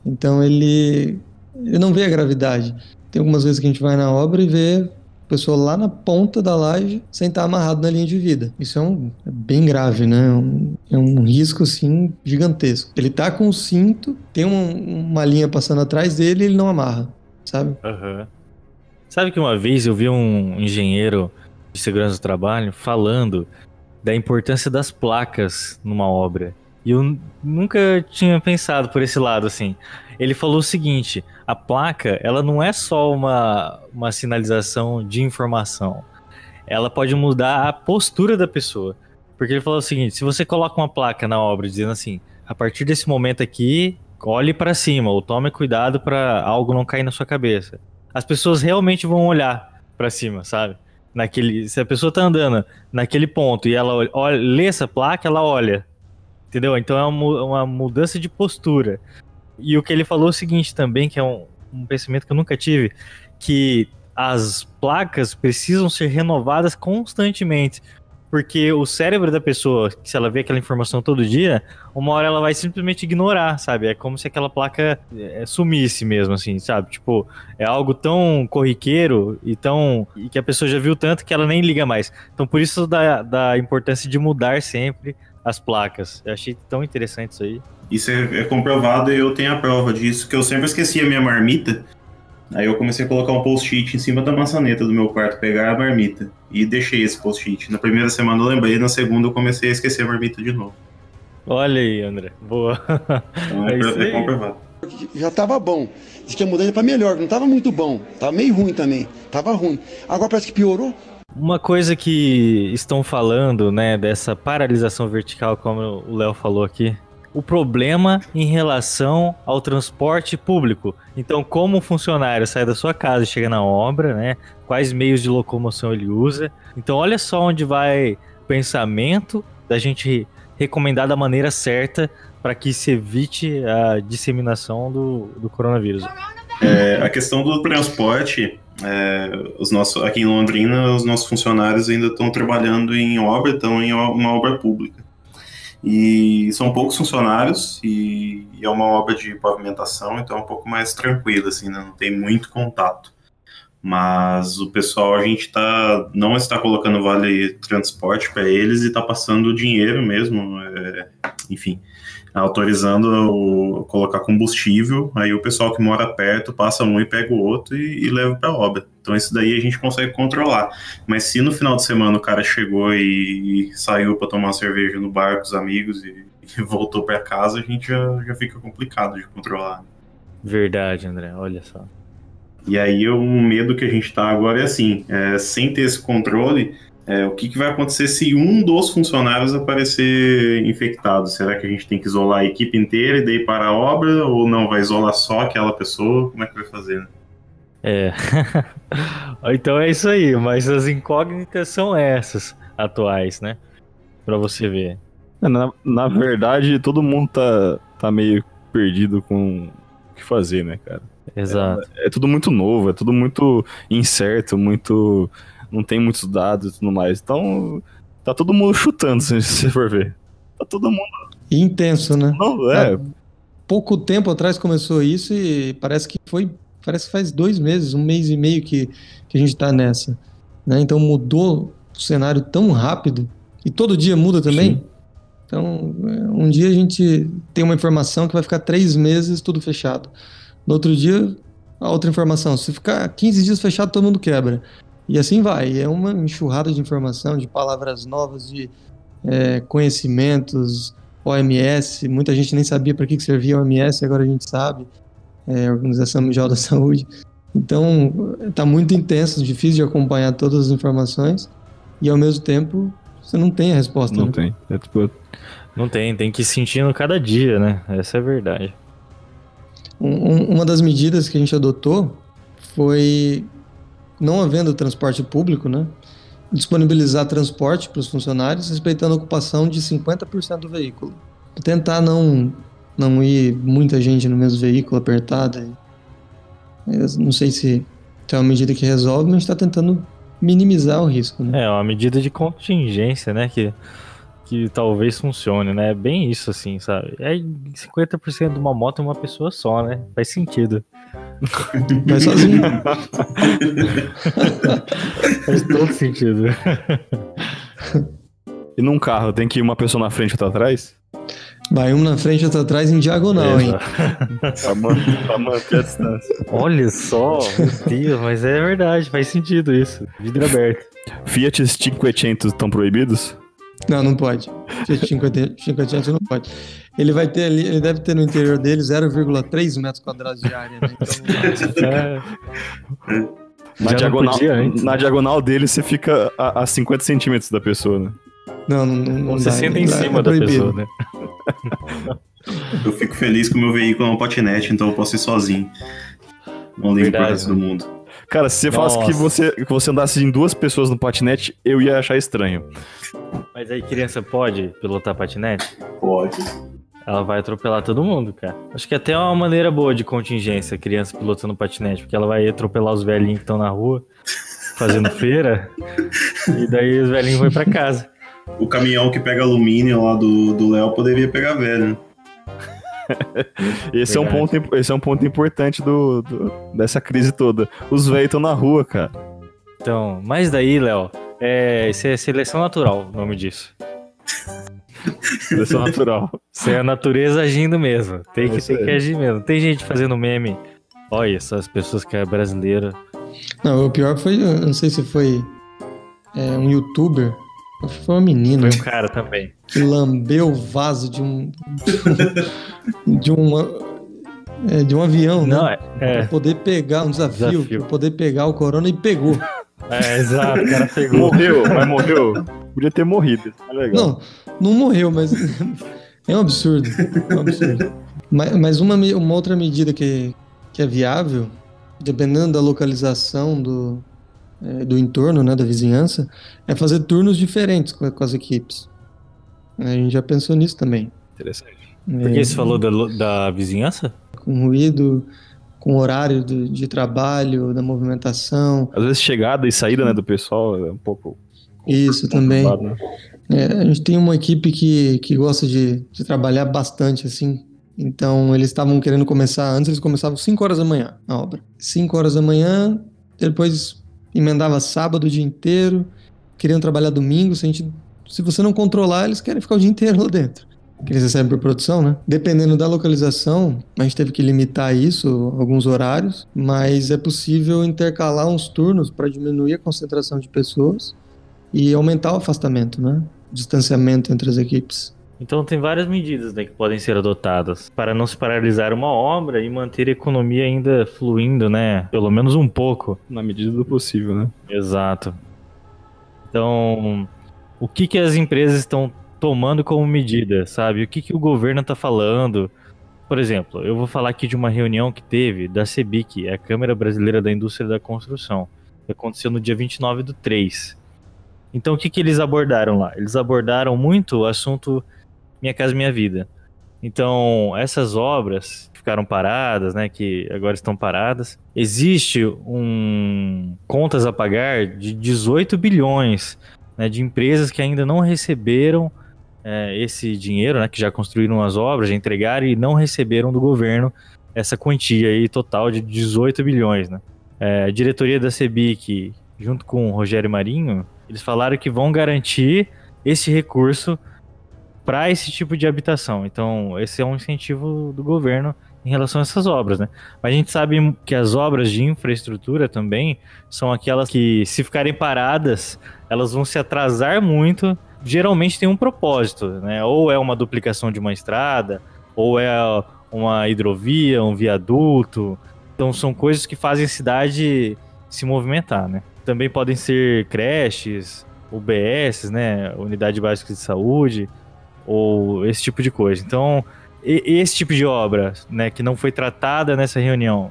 Então ele, ele não vê a gravidade. Tem algumas vezes que a gente vai na obra e vê pessoa lá na ponta da laje sem estar amarrado na linha de vida. Isso é, um, é bem grave, né? É um, é um, risco, assim, gigantesco. Ele tá com o cinto, tem um, uma linha passando atrás dele e ele não amarra, sabe? Uhum. Sabe que uma vez eu vi um engenheiro de segurança do trabalho falando da importância das placas numa obra. E eu nunca tinha pensado por esse lado, assim. Ele falou o seguinte: a placa, ela não é só uma, uma sinalização de informação. Ela pode mudar a postura da pessoa. Porque ele falou o seguinte: se você coloca uma placa na obra dizendo assim, a partir desse momento aqui, olhe para cima ou tome cuidado para algo não cair na sua cabeça. As pessoas realmente vão olhar para cima, sabe? Naquele, se a pessoa tá andando naquele ponto e ela olha, lê essa placa, ela olha. Entendeu? Então é uma, uma mudança de postura. E o que ele falou é o seguinte também, que é um, um pensamento que eu nunca tive, que as placas precisam ser renovadas constantemente. Porque o cérebro da pessoa, se ela vê aquela informação todo dia, uma hora ela vai simplesmente ignorar, sabe? É como se aquela placa é, sumisse mesmo, assim, sabe? Tipo, é algo tão corriqueiro e tão. e que a pessoa já viu tanto que ela nem liga mais. Então, por isso da, da importância de mudar sempre as placas. Eu achei tão interessante isso aí. Isso é, é comprovado e eu tenho a prova disso, que eu sempre esquecia a minha marmita. Aí eu comecei a colocar um post-it em cima da maçaneta do meu quarto, pegar a marmita. E deixei esse post-it. Na primeira semana eu lembrei, na segunda eu comecei a esquecer a marmita de novo. Olha aí, André. Boa. Então é, é, é comprovado. Já tava bom. Diz que a mudança para melhor, não tava muito bom. Tava meio ruim também. Tava ruim. Agora parece que piorou. Uma coisa que estão falando, né, dessa paralisação vertical, como o Léo falou aqui, o problema em relação ao transporte público. Então, como o funcionário sai da sua casa e chega na obra, né? Quais meios de locomoção ele usa. Então, olha só onde vai o pensamento da gente recomendar da maneira certa para que se evite a disseminação do, do coronavírus. É, a questão do transporte é, os nossos, aqui em Londrina, os nossos funcionários ainda estão trabalhando em obra, estão em uma obra pública. E são poucos funcionários e, e é uma obra de pavimentação, então é um pouco mais tranquilo, assim, né? não tem muito contato. Mas o pessoal, a gente tá, não está colocando vale transporte para eles e está passando o dinheiro mesmo, é, enfim, autorizando o, colocar combustível. Aí o pessoal que mora perto passa um e pega o outro e, e leva para a obra. Então isso daí a gente consegue controlar. Mas se no final de semana o cara chegou e, e saiu para tomar uma cerveja no bar com os amigos e, e [laughs] voltou para casa, a gente já, já fica complicado de controlar. Verdade, André. Olha só. E aí o medo que a gente está agora é assim, é, sem ter esse controle, é, o que, que, vai acontecer se um dos funcionários aparecer infectado? Será que a gente tem que isolar a equipe inteira e daí para a obra? Ou não, vai isolar só aquela pessoa? Como é que vai fazer? Né? É. [laughs] então é isso aí, mas as incógnitas são essas atuais, né? Para você ver. É, na, na verdade, todo mundo tá, tá meio perdido com o que fazer, né, cara? Exato. É, é, tudo muito novo, é tudo muito incerto, muito. Não tem muitos dados e tudo mais. Então, tá todo mundo chutando, [laughs] se você for ver. Tá todo mundo. Intenso, né? Não, é. Há pouco tempo atrás começou isso e parece que foi. Parece que faz dois meses, um mês e meio que, que a gente tá nessa. Né? Então mudou o cenário tão rápido. E todo dia muda também. Sim. Então, é, um dia a gente tem uma informação que vai ficar três meses tudo fechado. No outro dia, a outra informação. Se ficar 15 dias fechado, todo mundo quebra. E assim vai. É uma enxurrada de informação, de palavras novas, de é, conhecimentos, OMS. Muita gente nem sabia para que servia a OMS, agora a gente sabe. É, Organização Mundial da [laughs] Saúde. Então, está muito intenso, difícil de acompanhar todas as informações. E ao mesmo tempo, você não tem a resposta. Não né? tem. É tipo... Não tem, tem que ir sentindo cada dia, né? Essa é a verdade. Um, uma das medidas que a gente adotou foi, não havendo transporte público, né, disponibilizar transporte para os funcionários, respeitando a ocupação de 50% do veículo. Tentar não, não ir muita gente no mesmo veículo apertada. Não sei se é uma medida que resolve, mas está tentando minimizar o risco. Né? É, uma medida de contingência, né? Que que talvez funcione, né? É bem isso, assim, sabe? É 50% de uma moto é uma pessoa só, né? Faz sentido. Vai sozinho. [laughs] Faz todo sentido. E num carro, tem que ir uma pessoa na frente e outra atrás? Vai um na frente e outro atrás em diagonal, hein? pra, manter, pra manter a distância. Olha só, meu Deus, mas é verdade, faz sentido isso. Vidro aberto. Fiat 500 estão proibidos? Não, não pode. Fiat 500 não pode. Ele vai ter ali, ele deve ter no interior dele 0,3 metros quadrados de área, né? Então, [laughs] é. Na diagonal, podia, na diagonal dele você fica a, a 50 centímetros da pessoa, né? Não, não, não, não Você senta em cima é da pessoa, né? Eu fico feliz que o meu veículo é um patinete, então eu posso ir sozinho. Não ligo pro resto do mundo. Cara, se você falasse que você, que você andasse em duas pessoas no patinete, eu ia achar estranho. Mas aí criança pode pilotar patinete? Pode. Ela vai atropelar todo mundo, cara. Acho que até é uma maneira boa de contingência, criança pilotando patinete, porque ela vai atropelar os velhinhos que estão na rua fazendo feira, e daí os velhinhos vão para casa. O caminhão que pega alumínio lá do Léo poderia pegar velho, [laughs] esse, é um ponto, esse é um ponto importante do, do dessa crise toda. Os velhos estão na rua, cara. Então, mas daí, Léo, é, isso é seleção natural, o nome disso. [laughs] seleção natural. Isso é a natureza agindo mesmo. Tem que, tem que agir mesmo. Tem gente fazendo meme. Olha, essas pessoas que é brasileira. Não, o pior foi, eu não sei se foi é, um youtuber foi uma menina. Foi um cara também. Que lambeu o vaso de um. de um. É, de um avião, Não, né? É. Pra poder pegar um desafio, desafio. pra poder pegar o corona e pegou. É, exato, o cara pegou. Morreu, mas morreu. Podia ter morrido. É legal. Não, não morreu, mas [laughs] é um absurdo. É um absurdo. mas, mas uma, uma outra medida que, que é viável, dependendo da localização do, do entorno, né, da vizinhança, é fazer turnos diferentes com, com, as equipes. A gente já pensou nisso também. Interessante. Por que você falou da, da vizinhança? Com ruído, com o horário do, de trabalho, da movimentação. Às vezes chegada e saída né, do pessoal é um pouco. Isso também. Né? É, a gente tem uma equipe que, que gosta de, de trabalhar bastante, assim. Então, eles estavam querendo começar, antes eles começavam 5 horas da manhã a obra. 5 horas da manhã, depois emendava sábado o dia inteiro, queriam trabalhar domingo. Se, a gente, se você não controlar, eles querem ficar o dia inteiro lá dentro que eles recebem por produção, né? Dependendo da localização, a gente teve que limitar isso, alguns horários, mas é possível intercalar uns turnos para diminuir a concentração de pessoas e aumentar o afastamento, né? O distanciamento entre as equipes. Então tem várias medidas né, que podem ser adotadas para não se paralisar uma obra e manter a economia ainda fluindo, né? Pelo menos um pouco. Na medida do possível, né? Exato. Então, o que, que as empresas estão tomando como medida, sabe? O que, que o governo está falando? Por exemplo, eu vou falar aqui de uma reunião que teve da CEBIC, a Câmara Brasileira da Indústria da Construção, que aconteceu no dia 29 do 3. Então, o que, que eles abordaram lá? Eles abordaram muito o assunto Minha Casa Minha Vida. Então, essas obras que ficaram paradas, né, que agora estão paradas, existe um contas a pagar de 18 bilhões né, de empresas que ainda não receberam é, esse dinheiro, né, que já construíram as obras, já entregaram e não receberam do governo essa quantia aí total de 18 bilhões, né? É, a diretoria da CEBIC, junto com o Rogério Marinho, eles falaram que vão garantir esse recurso para esse tipo de habitação. Então, esse é um incentivo do governo em relação a essas obras, né? Mas a gente sabe que as obras de infraestrutura também são aquelas que, se ficarem paradas, elas vão se atrasar muito geralmente tem um propósito, né? Ou é uma duplicação de uma estrada, ou é uma hidrovia, um viaduto. Então são coisas que fazem a cidade se movimentar, né? Também podem ser creches, UBS, né? Unidade Básica de Saúde, ou esse tipo de coisa. Então, esse tipo de obra, né, que não foi tratada nessa reunião,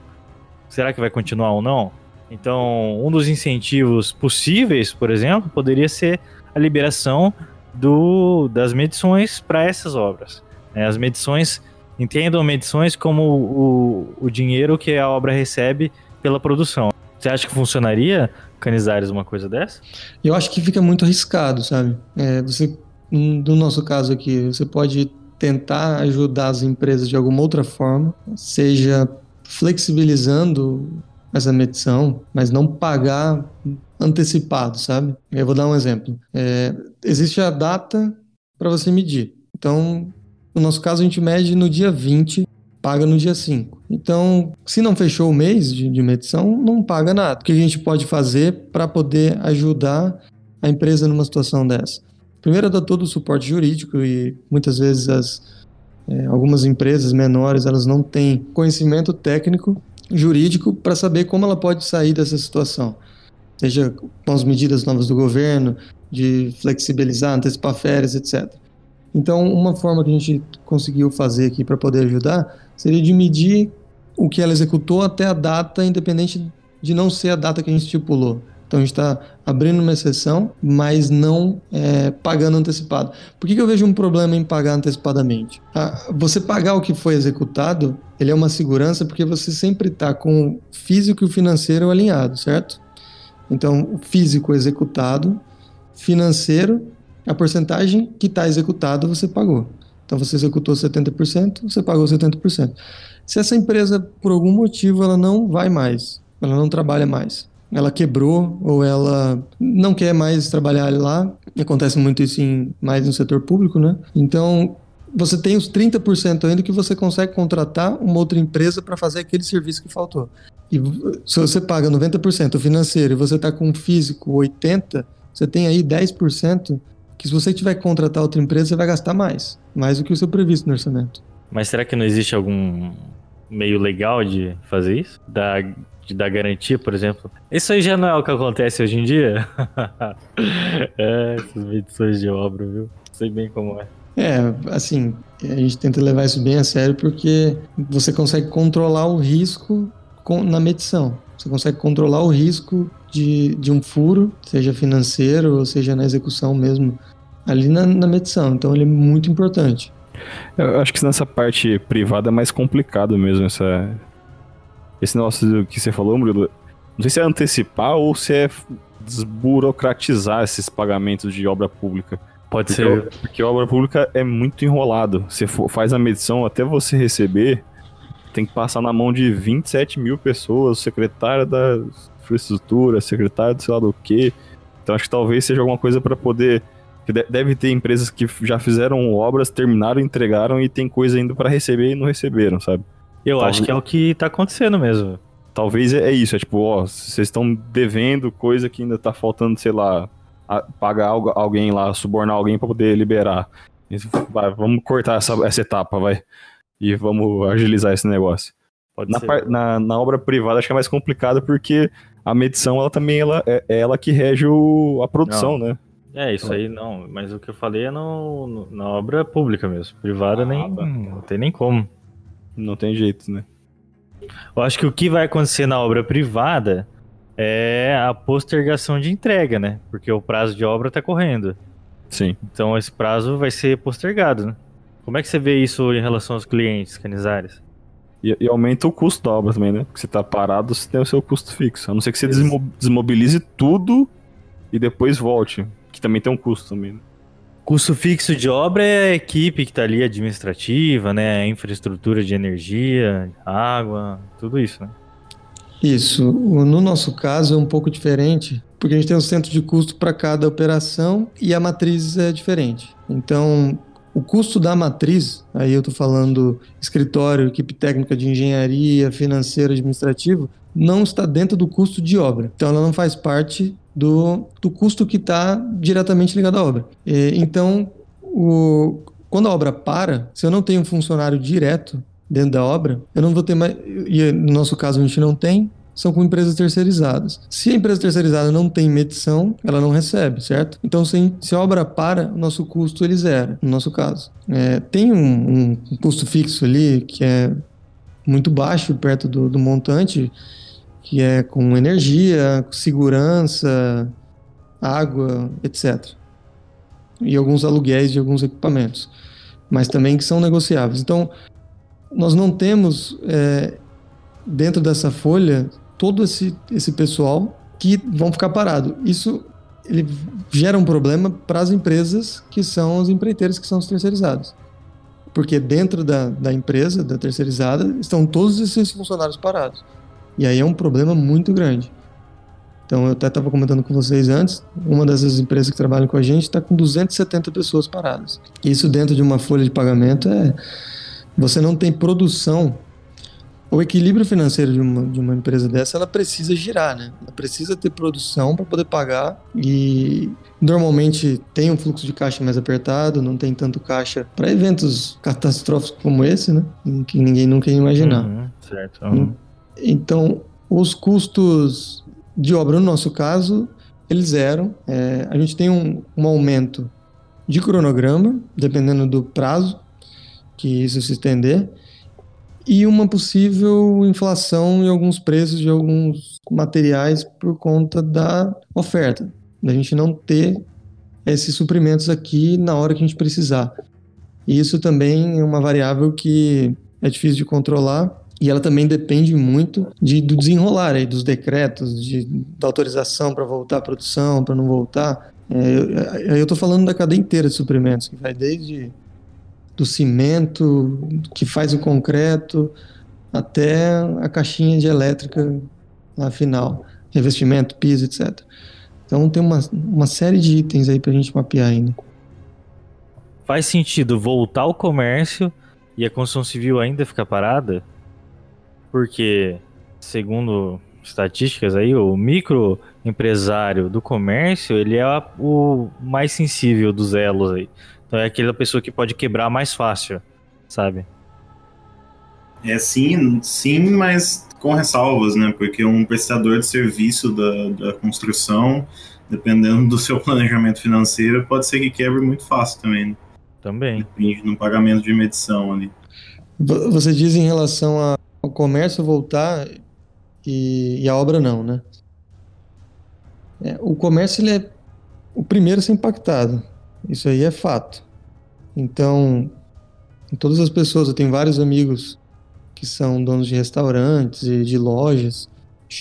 será que vai continuar ou não? Então, um dos incentivos possíveis, por exemplo, poderia ser a liberação do, das medições para essas obras. É, as medições, entendam medições como o, o dinheiro que a obra recebe pela produção. Você acha que funcionaria, Canizares, uma coisa dessa? Eu acho que fica muito arriscado, sabe? É, você, no nosso caso aqui, você pode tentar ajudar as empresas de alguma outra forma, seja flexibilizando essa medição, mas não pagar antecipado, sabe? Eu vou dar um exemplo. É, existe a data para você medir. Então, no nosso caso, a gente mede no dia 20, paga no dia 5. Então, se não fechou o mês de, de medição, não paga nada. O que a gente pode fazer para poder ajudar a empresa numa situação dessa? Primeiro, é dar todo o suporte jurídico e muitas vezes as, é, algumas empresas menores elas não têm conhecimento técnico jurídico para saber como ela pode sair dessa situação seja com as medidas novas do governo, de flexibilizar, antecipar férias, etc. Então, uma forma que a gente conseguiu fazer aqui para poder ajudar seria de medir o que ela executou até a data, independente de não ser a data que a gente estipulou. Então, a gente está abrindo uma exceção, mas não é, pagando antecipado. Por que, que eu vejo um problema em pagar antecipadamente? Ah, você pagar o que foi executado, ele é uma segurança porque você sempre está com o físico e o financeiro alinhado, certo? Então, o físico executado, financeiro, a porcentagem que está executado você pagou. Então, você executou 70%, você pagou 70%. Se essa empresa, por algum motivo, ela não vai mais, ela não trabalha mais, ela quebrou ou ela não quer mais trabalhar lá, acontece muito isso em, mais no setor público, né? Então, você tem os 30% ainda que você consegue contratar uma outra empresa para fazer aquele serviço que faltou. E se você paga 90% financeiro e você está com físico 80%, você tem aí 10% que se você tiver que contratar outra empresa, você vai gastar mais. Mais do que o seu previsto no orçamento. Mas será que não existe algum meio legal de fazer isso? Da, de dar garantia, por exemplo? Isso aí já não é o que acontece hoje em dia? [laughs] é, essas medições de obra, viu? Sei bem como é. É, assim, a gente tenta levar isso bem a sério porque você consegue controlar o risco com, na medição. Você consegue controlar o risco de, de um furo, seja financeiro ou seja na execução mesmo, ali na, na medição. Então ele é muito importante. Eu acho que nessa parte privada é mais complicado mesmo essa, esse negócio que você falou, Murilo, não sei se é antecipar ou se é desburocratizar esses pagamentos de obra pública. Pode Porque, ser. porque obra pública é muito enrolado. Você faz a medição até você receber, tem que passar na mão de 27 mil pessoas, secretário da infraestrutura, secretário do sei lá do que. Então acho que talvez seja alguma coisa para poder. Que de- Deve ter empresas que já fizeram obras, terminaram, entregaram e tem coisa ainda para receber e não receberam, sabe? Eu Talvez- acho que é o que tá acontecendo mesmo. Talvez é é isso, é tipo, ó, vocês estão devendo coisa que ainda tá faltando, sei lá, pagar alguém lá, subornar alguém pra poder liberar. Vai, vamos cortar essa, essa etapa, vai. E vamos agilizar esse negócio. Na, par- na, na obra privada acho que é mais complicado porque a medição ela também ela, é, é ela que rege o- a produção, né? É, isso aí não. Mas o que eu falei é no, no- na obra pública mesmo. Privada Ah, nem. tá. Não tem nem como. Não tem jeito, né? Eu acho que o que vai acontecer na obra privada é a postergação de entrega, né? Porque o prazo de obra tá correndo. Sim. Então esse prazo vai ser postergado, né? Como é que você vê isso em relação aos clientes, Canizares? E, e aumenta o custo da obra também, né? Porque você tá parado, você tem o seu custo fixo. A não ser que você desmo- desmobilize tudo e depois volte. Que também tem um custo também. né? Custo fixo de obra é a equipe que tá ali administrativa, né? A infraestrutura de energia, água, tudo isso, né? Isso. No nosso caso é um pouco diferente, porque a gente tem um centro de custo para cada operação e a matriz é diferente. Então, o custo da matriz, aí eu estou falando escritório, equipe técnica de engenharia, financeiro, administrativo, não está dentro do custo de obra. Então, ela não faz parte do, do custo que está diretamente ligado à obra. E, então, o, quando a obra para, se eu não tenho um funcionário direto dentro da obra, eu não vou ter mais. E no nosso caso a gente não tem, são com empresas terceirizadas. Se a empresa terceirizada não tem medição, ela não recebe, certo? Então, se, a obra para, o nosso custo ele zera, no nosso caso. É, tem um, um custo fixo ali que é muito baixo perto do, do montante, que é com energia, segurança, água, etc. E alguns aluguéis de alguns equipamentos, mas também que são negociáveis. Então, nós não temos é, dentro dessa folha todo esse, esse pessoal que vão ficar parado. Isso ele gera um problema para as empresas que são os empreiteiros que são os terceirizados. Porque dentro da, da empresa, da terceirizada, estão todos esses funcionários parados. E aí é um problema muito grande. Então, eu até estava comentando com vocês antes, uma dessas empresas que trabalham com a gente está com 270 pessoas paradas. Isso dentro de uma folha de pagamento é... Você não tem produção. O equilíbrio financeiro de uma, de uma empresa dessa, ela precisa girar, né? Ela precisa ter produção para poder pagar e normalmente tem um fluxo de caixa mais apertado, não tem tanto caixa para eventos catastróficos como esse, né? Que ninguém nunca ia imaginar. Uhum, certo. Uhum. Então, os custos de obra, no nosso caso, eles eram. É, a gente tem um, um aumento de cronograma, dependendo do prazo que isso se estender, e uma possível inflação em alguns preços de alguns materiais por conta da oferta, da gente não ter esses suprimentos aqui na hora que a gente precisar. E isso também é uma variável que é difícil de controlar e ela também depende muito de, do desenrolar aí, dos decretos, de, da autorização para voltar à produção, para não voltar. É, eu estou falando da cadeia inteira de suprimentos, que vai desde do cimento, que faz o concreto, até a caixinha de elétrica lá final, revestimento, piso, etc. Então tem uma, uma série de itens aí para a gente mapear ainda. Faz sentido voltar ao comércio e a construção civil ainda ficar parada? Porque, segundo estatísticas aí, o microempresário do comércio, ele é o mais sensível dos elos aí. Então é aquela pessoa que pode quebrar mais fácil, sabe? É sim, sim, mas com ressalvas, né? Porque um prestador de serviço da, da construção, dependendo do seu [laughs] planejamento financeiro, pode ser que quebre muito fácil também. Né? Também. Depende no pagamento de medição ali. Você diz em relação a, ao comércio voltar e, e, a obra não, né? É, o comércio ele é o primeiro a ser impactado. Isso aí é fato. Então, todas as pessoas, eu tenho vários amigos que são donos de restaurantes e de lojas,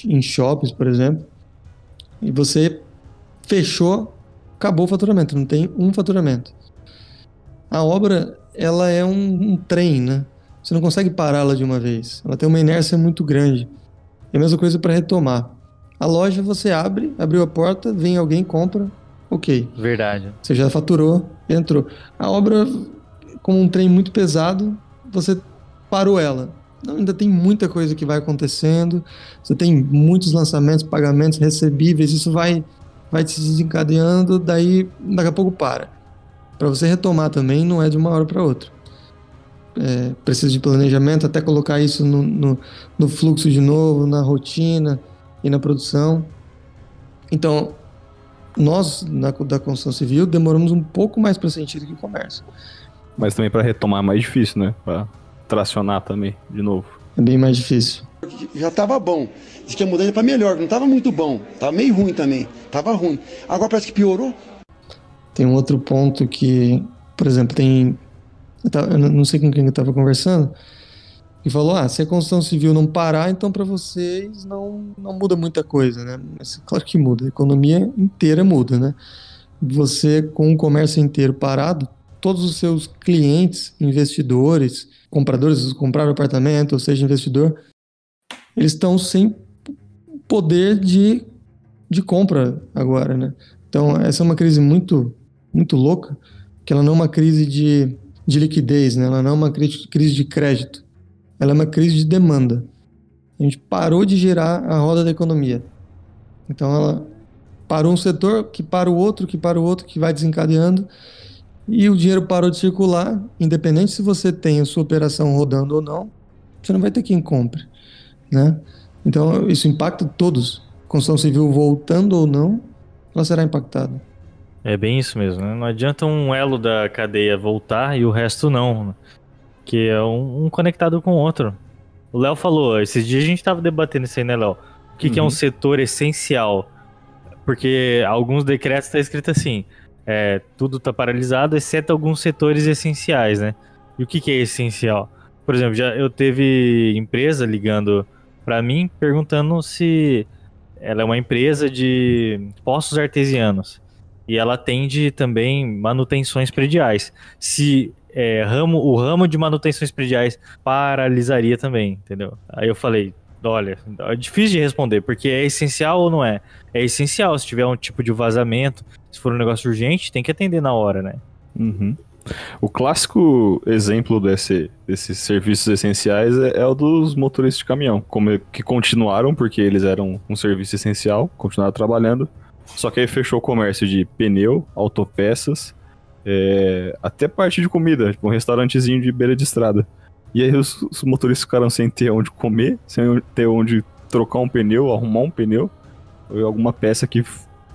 em shoppings, por exemplo, e você fechou, acabou o faturamento, não tem um faturamento. A obra, ela é um, um trem, né? Você não consegue pará-la de uma vez. Ela tem uma inércia muito grande. É a mesma coisa para retomar. A loja você abre, abriu a porta, vem alguém, compra, ok. Verdade. Você já faturou, entrou. A obra, como um trem muito pesado, você parou ela. Não, ainda tem muita coisa que vai acontecendo. Você tem muitos lançamentos, pagamentos recebíveis. Isso vai, vai se desencadeando. Daí, daqui a pouco para. Para você retomar também, não é de uma hora para outra. É, precisa de planejamento até colocar isso no, no, no fluxo de novo, na rotina e na produção. Então, nós, na, da construção civil, demoramos um pouco mais para sentir do que o comércio. Mas também para retomar é mais difícil, né? Para tracionar também, de novo. É bem mais difícil. Já estava bom. Diz que a mudança para melhor, não estava muito bom. Tava meio ruim também. Tava ruim. Agora parece que piorou. Tem um outro ponto que, por exemplo, tem. Eu, tava, eu não sei com quem eu estava conversando, e falou: ah, se a construção civil não parar, então para vocês não, não muda muita coisa, né? Mas claro que muda, a economia inteira muda, né? Você, com o comércio inteiro parado, todos os seus clientes, investidores, compradores, compraram apartamento, ou seja, investidor, eles estão sem poder de, de compra agora, né? Então, essa é uma crise muito, muito louca, que ela não é uma crise de, de liquidez, né? Ela não é uma crise de crédito ela é uma crise de demanda. A gente parou de girar a roda da economia. Então ela parou um setor, que para o outro, que para o outro, que vai desencadeando, e o dinheiro parou de circular, independente se você tem a sua operação rodando ou não, você não vai ter quem compre, né? Então isso impacta todos. Construção civil voltando ou não, ela será impactada. É bem isso mesmo, né? Não adianta um elo da cadeia voltar e o resto não. Né? que é um, um conectado com o outro. O Léo falou, esses dias a gente tava debatendo isso aí, né, Léo? O que, uhum. que é um uhum. setor essencial? Porque alguns decretos tá escrito assim, é, tudo tá paralisado, exceto alguns setores essenciais, né? E o que, que é essencial? Por exemplo, já eu teve empresa ligando para mim perguntando se ela é uma empresa de poços artesianos e ela atende também manutenções prediais. Se é, ramo, o ramo de manutenções prediais paralisaria também, entendeu? Aí eu falei, olha, é difícil de responder, porque é essencial ou não é? É essencial, se tiver um tipo de vazamento, se for um negócio urgente, tem que atender na hora, né? Uhum. O clássico exemplo desse, desses serviços essenciais é, é, o dos motoristas de caminhão, como que continuaram porque eles eram um serviço essencial, continuaram trabalhando, só que aí fechou o comércio de pneu, autopeças é, até parte de comida, tipo um restaurantezinho de beira de estrada. E aí os, os, motoristas ficaram sem ter onde comer, sem ter onde trocar um pneu, arrumar um pneu, ou alguma peça que,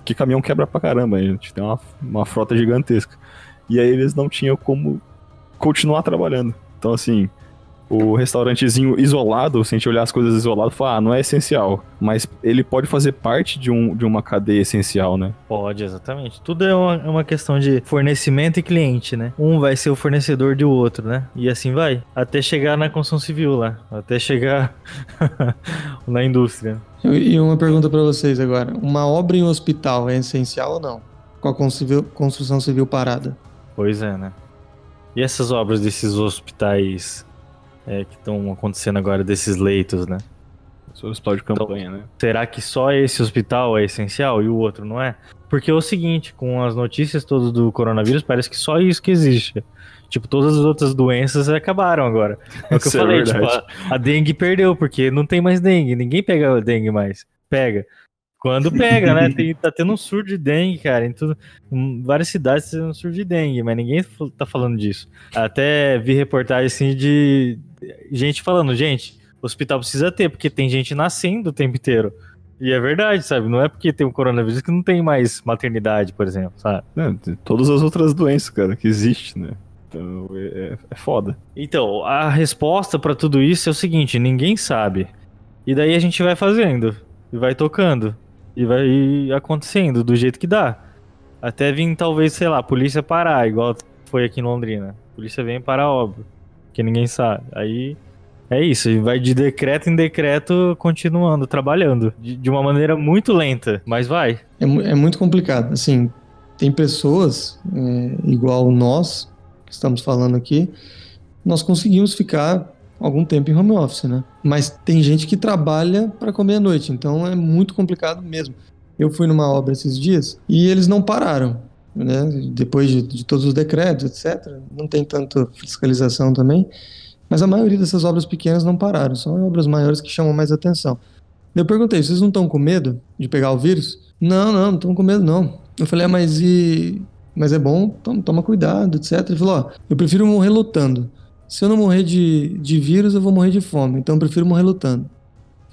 que caminhão quebra pra caramba. A gente tem uma, uma frota gigantesca. E aí eles não tinham como continuar trabalhando. Então, assim, o restaurantezinho isolado, se a gente olhar as coisas isolado, fala, ah, não é essencial. Mas ele pode fazer parte de, um, de uma cadeia essencial, né? Pode, exatamente. Tudo é uma, é uma questão de fornecimento e cliente, né? Um vai ser o fornecedor do outro, né? E assim vai. Até chegar na construção civil lá. Até chegar [laughs] na indústria. E uma pergunta para vocês agora. Uma obra em um hospital é essencial ou não? Com a construção civil parada? Pois é, né? E essas obras desses hospitais é, que estão acontecendo agora desses leitos, né? Esse hospital de campanha, então, né? Será que só esse hospital é essencial e o outro não é? Porque é o seguinte, com as notícias todas do coronavírus, parece que só isso que existe. Tipo, todas as outras doenças acabaram agora. É o que eu é falei, é tipo, a, a, dengue perdeu, porque não tem mais dengue. Ninguém pega dengue mais. Pega. Quando pega, né? [laughs] Tem, tá tendo um surto de dengue, cara. Em, tudo, em várias cidades tá tendo um surto de dengue, mas ninguém tá falando disso. Até vi reportagem assim de gente falando, gente, o hospital precisa ter, porque tem gente nascendo o tempo inteiro. E é verdade, sabe? Não é porque tem o coronavírus que não tem mais maternidade, por exemplo, sabe? É, todas as outras doenças, cara, que existem, né? Então é, é foda. Então, a resposta para tudo isso é o seguinte: ninguém sabe. E daí a gente vai fazendo e vai tocando. E vai acontecendo do jeito que dá. Até vir, talvez, sei lá, a polícia parar, igual foi aqui em Londrina. A polícia vem parar, óbvio. Que ninguém sabe. Aí É isso, e vai de decreto em decreto continuando, trabalhando. De, de uma maneira muito lenta, mas vai. É, é muito complicado. Assim, tem pessoas, é, igual nós, que estamos falando aqui, nós conseguimos ficar algum tempo em home office, né? Mas tem gente que trabalha para comer à noite, então é muito complicado mesmo. Eu fui numa obra esses dias e eles não pararam, né? Depois de, de todos os decretos, etc. Não tem tanta fiscalização também. Mas a maioria dessas obras pequenas não pararam, são obras maiores que chamam mais atenção. Eu perguntei, vocês não estão com medo de pegar o vírus? Não, não, não estão com medo não. Eu falei, ah, mas e... Mas é bom, toma, toma cuidado, etc. Ele falou, ó, eu prefiro morrer lutando. Se eu não morrer de, de vírus, eu vou morrer de fome. Então eu prefiro morrer lutando.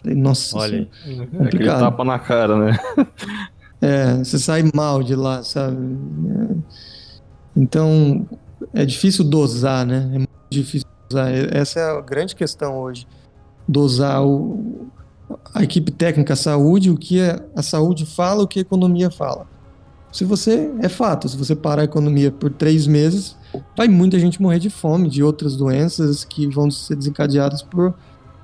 Falei, Nossa, Olha, é É aquele complicado. tapa na cara, né? [laughs] É, você sai mal de lá, sabe? É. Então, é difícil dosar, né? É muito difícil dosar. Essa é a grande questão hoje. Dosar o, a equipe técnica, a saúde, o que a, a saúde fala, o que a economia fala. Se você, é fato, se você parar a economia por três meses, vai muita gente morrer de fome, de outras doenças que vão ser desencadeadas por,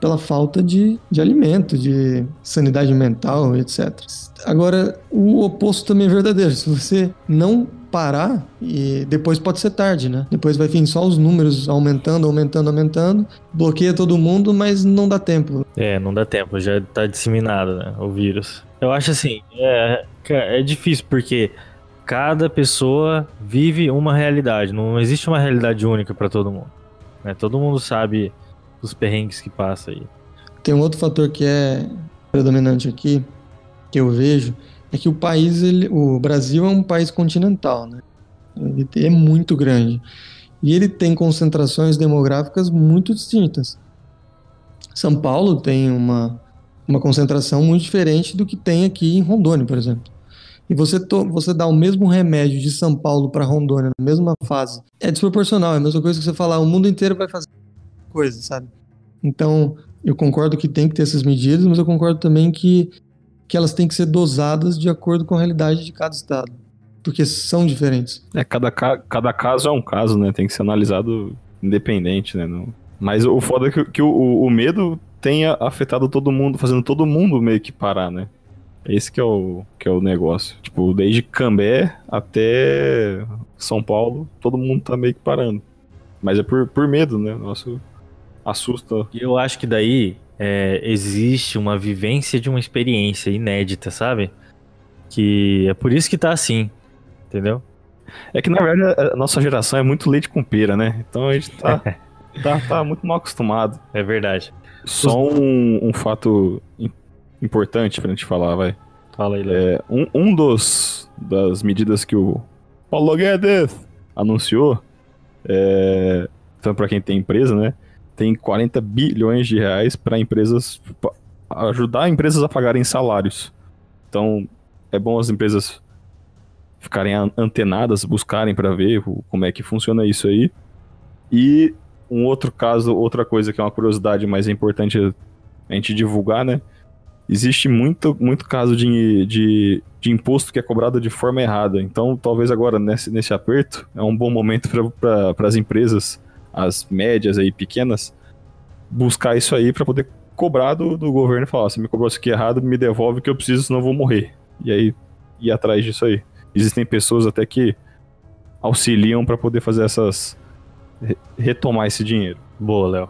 pela falta de, de alimento, de sanidade mental, etc. Agora, o oposto também é verdadeiro. Se você não parar, e depois pode ser tarde, né? Depois vai vir só os números aumentando, aumentando, aumentando, bloqueia todo mundo, mas não dá tempo. É, não dá tempo, já tá disseminado, né, o vírus. Eu acho assim, é, é difícil porque cada pessoa vive uma realidade, não existe uma realidade única para todo mundo. Né? Todo mundo sabe os perrengues que passa aí. Tem um outro fator que é predominante aqui, que eu vejo, é que o país, ele, o Brasil é um país continental, né? Ele é muito grande. E ele tem concentrações demográficas muito distintas. São Paulo tem uma, uma concentração muito diferente do que tem aqui em Rondônia, por exemplo. E você, to, você dá o mesmo remédio de São Paulo para Rondônia na mesma fase, é desproporcional. É a mesma coisa que você falar, o mundo inteiro vai fazer coisa, sabe? Então, eu concordo que tem que ter essas medidas, mas eu concordo também que, que elas têm que ser dosadas de acordo com a realidade de cada estado. Porque são diferentes. É, cada, ca- cada caso é um caso, né? Tem que ser analisado independente, né? Não- Mas o foda é que, que o, o medo tenha afetado todo mundo, fazendo todo mundo meio que parar, né? Esse que é o, que é o negócio. Tipo, desde Cambé até São Paulo, todo mundo tá meio que parando. Mas é por, por medo, né? Nosso assusta. E eu acho que daí é, existe uma vivência de uma experiência inédita, sabe? Que é por isso que tá assim, entendeu? É que na verdade a nossa geração é muito leite com pera, né? Então a gente tá, [laughs] tá, tá muito mal acostumado. É verdade. Só um, um fato im- importante pra gente falar, vai. Fala aí, Léo. É, um, um dos das medidas que o Paulo Guedes anunciou, é, tanto para quem tem empresa, né? Tem 40 bilhões de reais para empresas ajudar empresas a pagarem salários. Então é bom as empresas ficarem an- antenadas, buscarem para ver como é que funciona isso aí. E um outro caso, outra coisa que é uma curiosidade, mas é importante a gente divulgar, né? existe muito, muito caso de, de, de imposto que é cobrado de forma errada. Então, talvez agora, nesse, nesse aperto, é um bom momento para as empresas, as médias aí, pequenas, buscar isso aí para poder cobrar do, do governo e falar: "Ó, você me cobrou isso aqui errado, me devolve que eu preciso, senão eu vou morrer. E aí, ir atrás disso aí. Existem pessoas até que auxiliam para poder fazer essas. re- retomar esse dinheiro. Boa, Léo.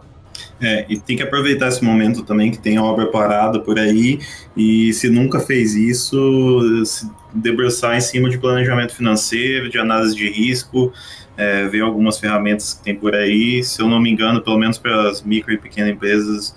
É, e tem que aproveitar esse momento também que tem obra parada por aí e se nunca fez isso, se debruçar em cima de planejamento financeiro, de análise de risco, é, ver algumas ferramentas que tem por aí. Se eu não me engano, pelo menos para as micro e pequenas empresas,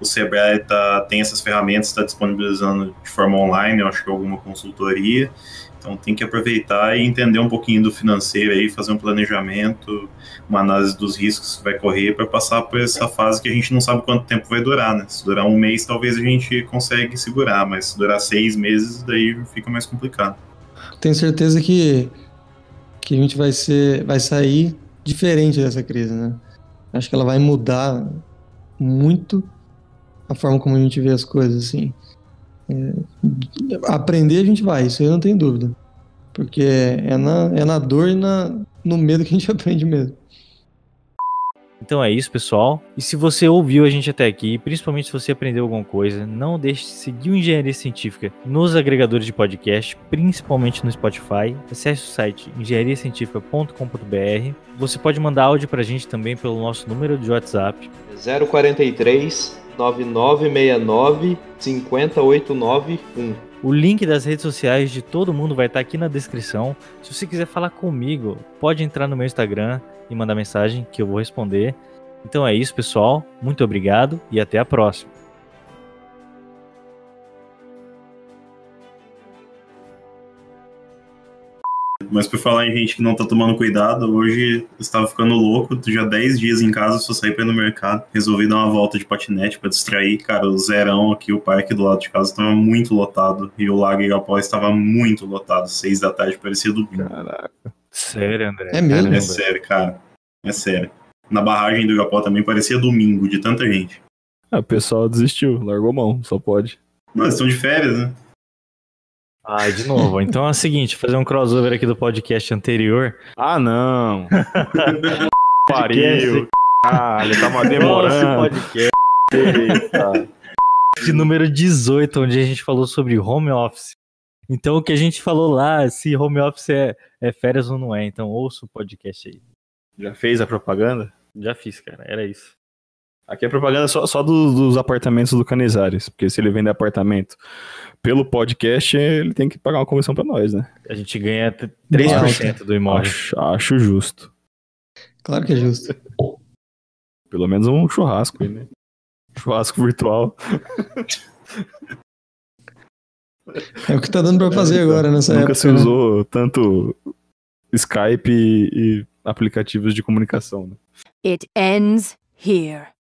o Sebrae tá, tem essas ferramentas, está disponibilizando de forma online, eu acho que alguma consultoria. Então tem que aproveitar e entender um pouquinho do financeiro aí, fazer um planejamento, uma análise dos riscos que vai correr para passar por essa fase que a gente não sabe quanto tempo vai durar, né? Se durar um mês, talvez a gente consegue segurar, mas se durar seis meses, daí fica mais complicado. Tenho certeza que, que a gente vai ser, vai sair diferente dessa crise, né? Acho que ela vai mudar muito a forma como a gente vê as coisas, assim. É, aprender a gente vai, isso eu não tenho dúvida. Porque é na, é na dor e na, no medo que a gente [laughs] aprende mesmo. Então é isso, pessoal. E se você ouviu a gente até aqui, principalmente se você aprendeu alguma coisa, não deixe de seguir o Engenharia Científica nos agregadores de podcast, principalmente no Spotify. Acesse o site engenhariacientifica.com.br. Você pode mandar áudio pra gente também pelo nosso número de WhatsApp. 043 9969 50891. O link das redes sociais de todo mundo vai estar aqui na descrição. Se você quiser falar comigo, pode entrar no meu Instagram e mandar mensagem que eu vou responder. Então é isso, pessoal. Muito obrigado e até a próxima. Mas por falar em gente que não tá tomando cuidado, hoje eu estava ficando louco, já 10 dias em casa, só saí pra ir no mercado. Resolvi dar uma volta de patinete pra distrair. Cara, o zerão aqui, o parque do lado de casa estava muito lotado. E o Lago Igapó estava muito lotado. Seis da tarde, parecia domingo. Caraca. Sério, André? É mesmo? É sério, cara. É sério. Na barragem do Igapó também parecia domingo, de tanta gente. Ah, o pessoal desistiu, largou mão, só pode. Mas estão de férias, né? Ai, de novo. [laughs] Então é o seguinte, fazer um crossover aqui do podcast anterior. Ah, não! [laughs] Pariu! Caralho, tava Nosso demorando. podcast Eita. de número 18, onde a gente falou sobre home office. Então o que a gente falou lá, se home office é, é férias ou não é. Então ouça o podcast aí. Já fez a propaganda? Já fiz, cara. Era isso. Aqui é propaganda só, só dos, dos apartamentos do Canizares, porque se ele vender apartamento pelo podcast, ele tem que pagar uma comissão pra nós, né? A gente ganha t- Bem 3% do imóvel. Acho, acho justo. Claro que é justo. Pelo menos um churrasco aí, né? Churrasco virtual. [laughs] É o que tá dando pra fazer agora nessa Nunca época. se né? usou tanto Skype e, e aplicativos de comunicação, né? It ends here.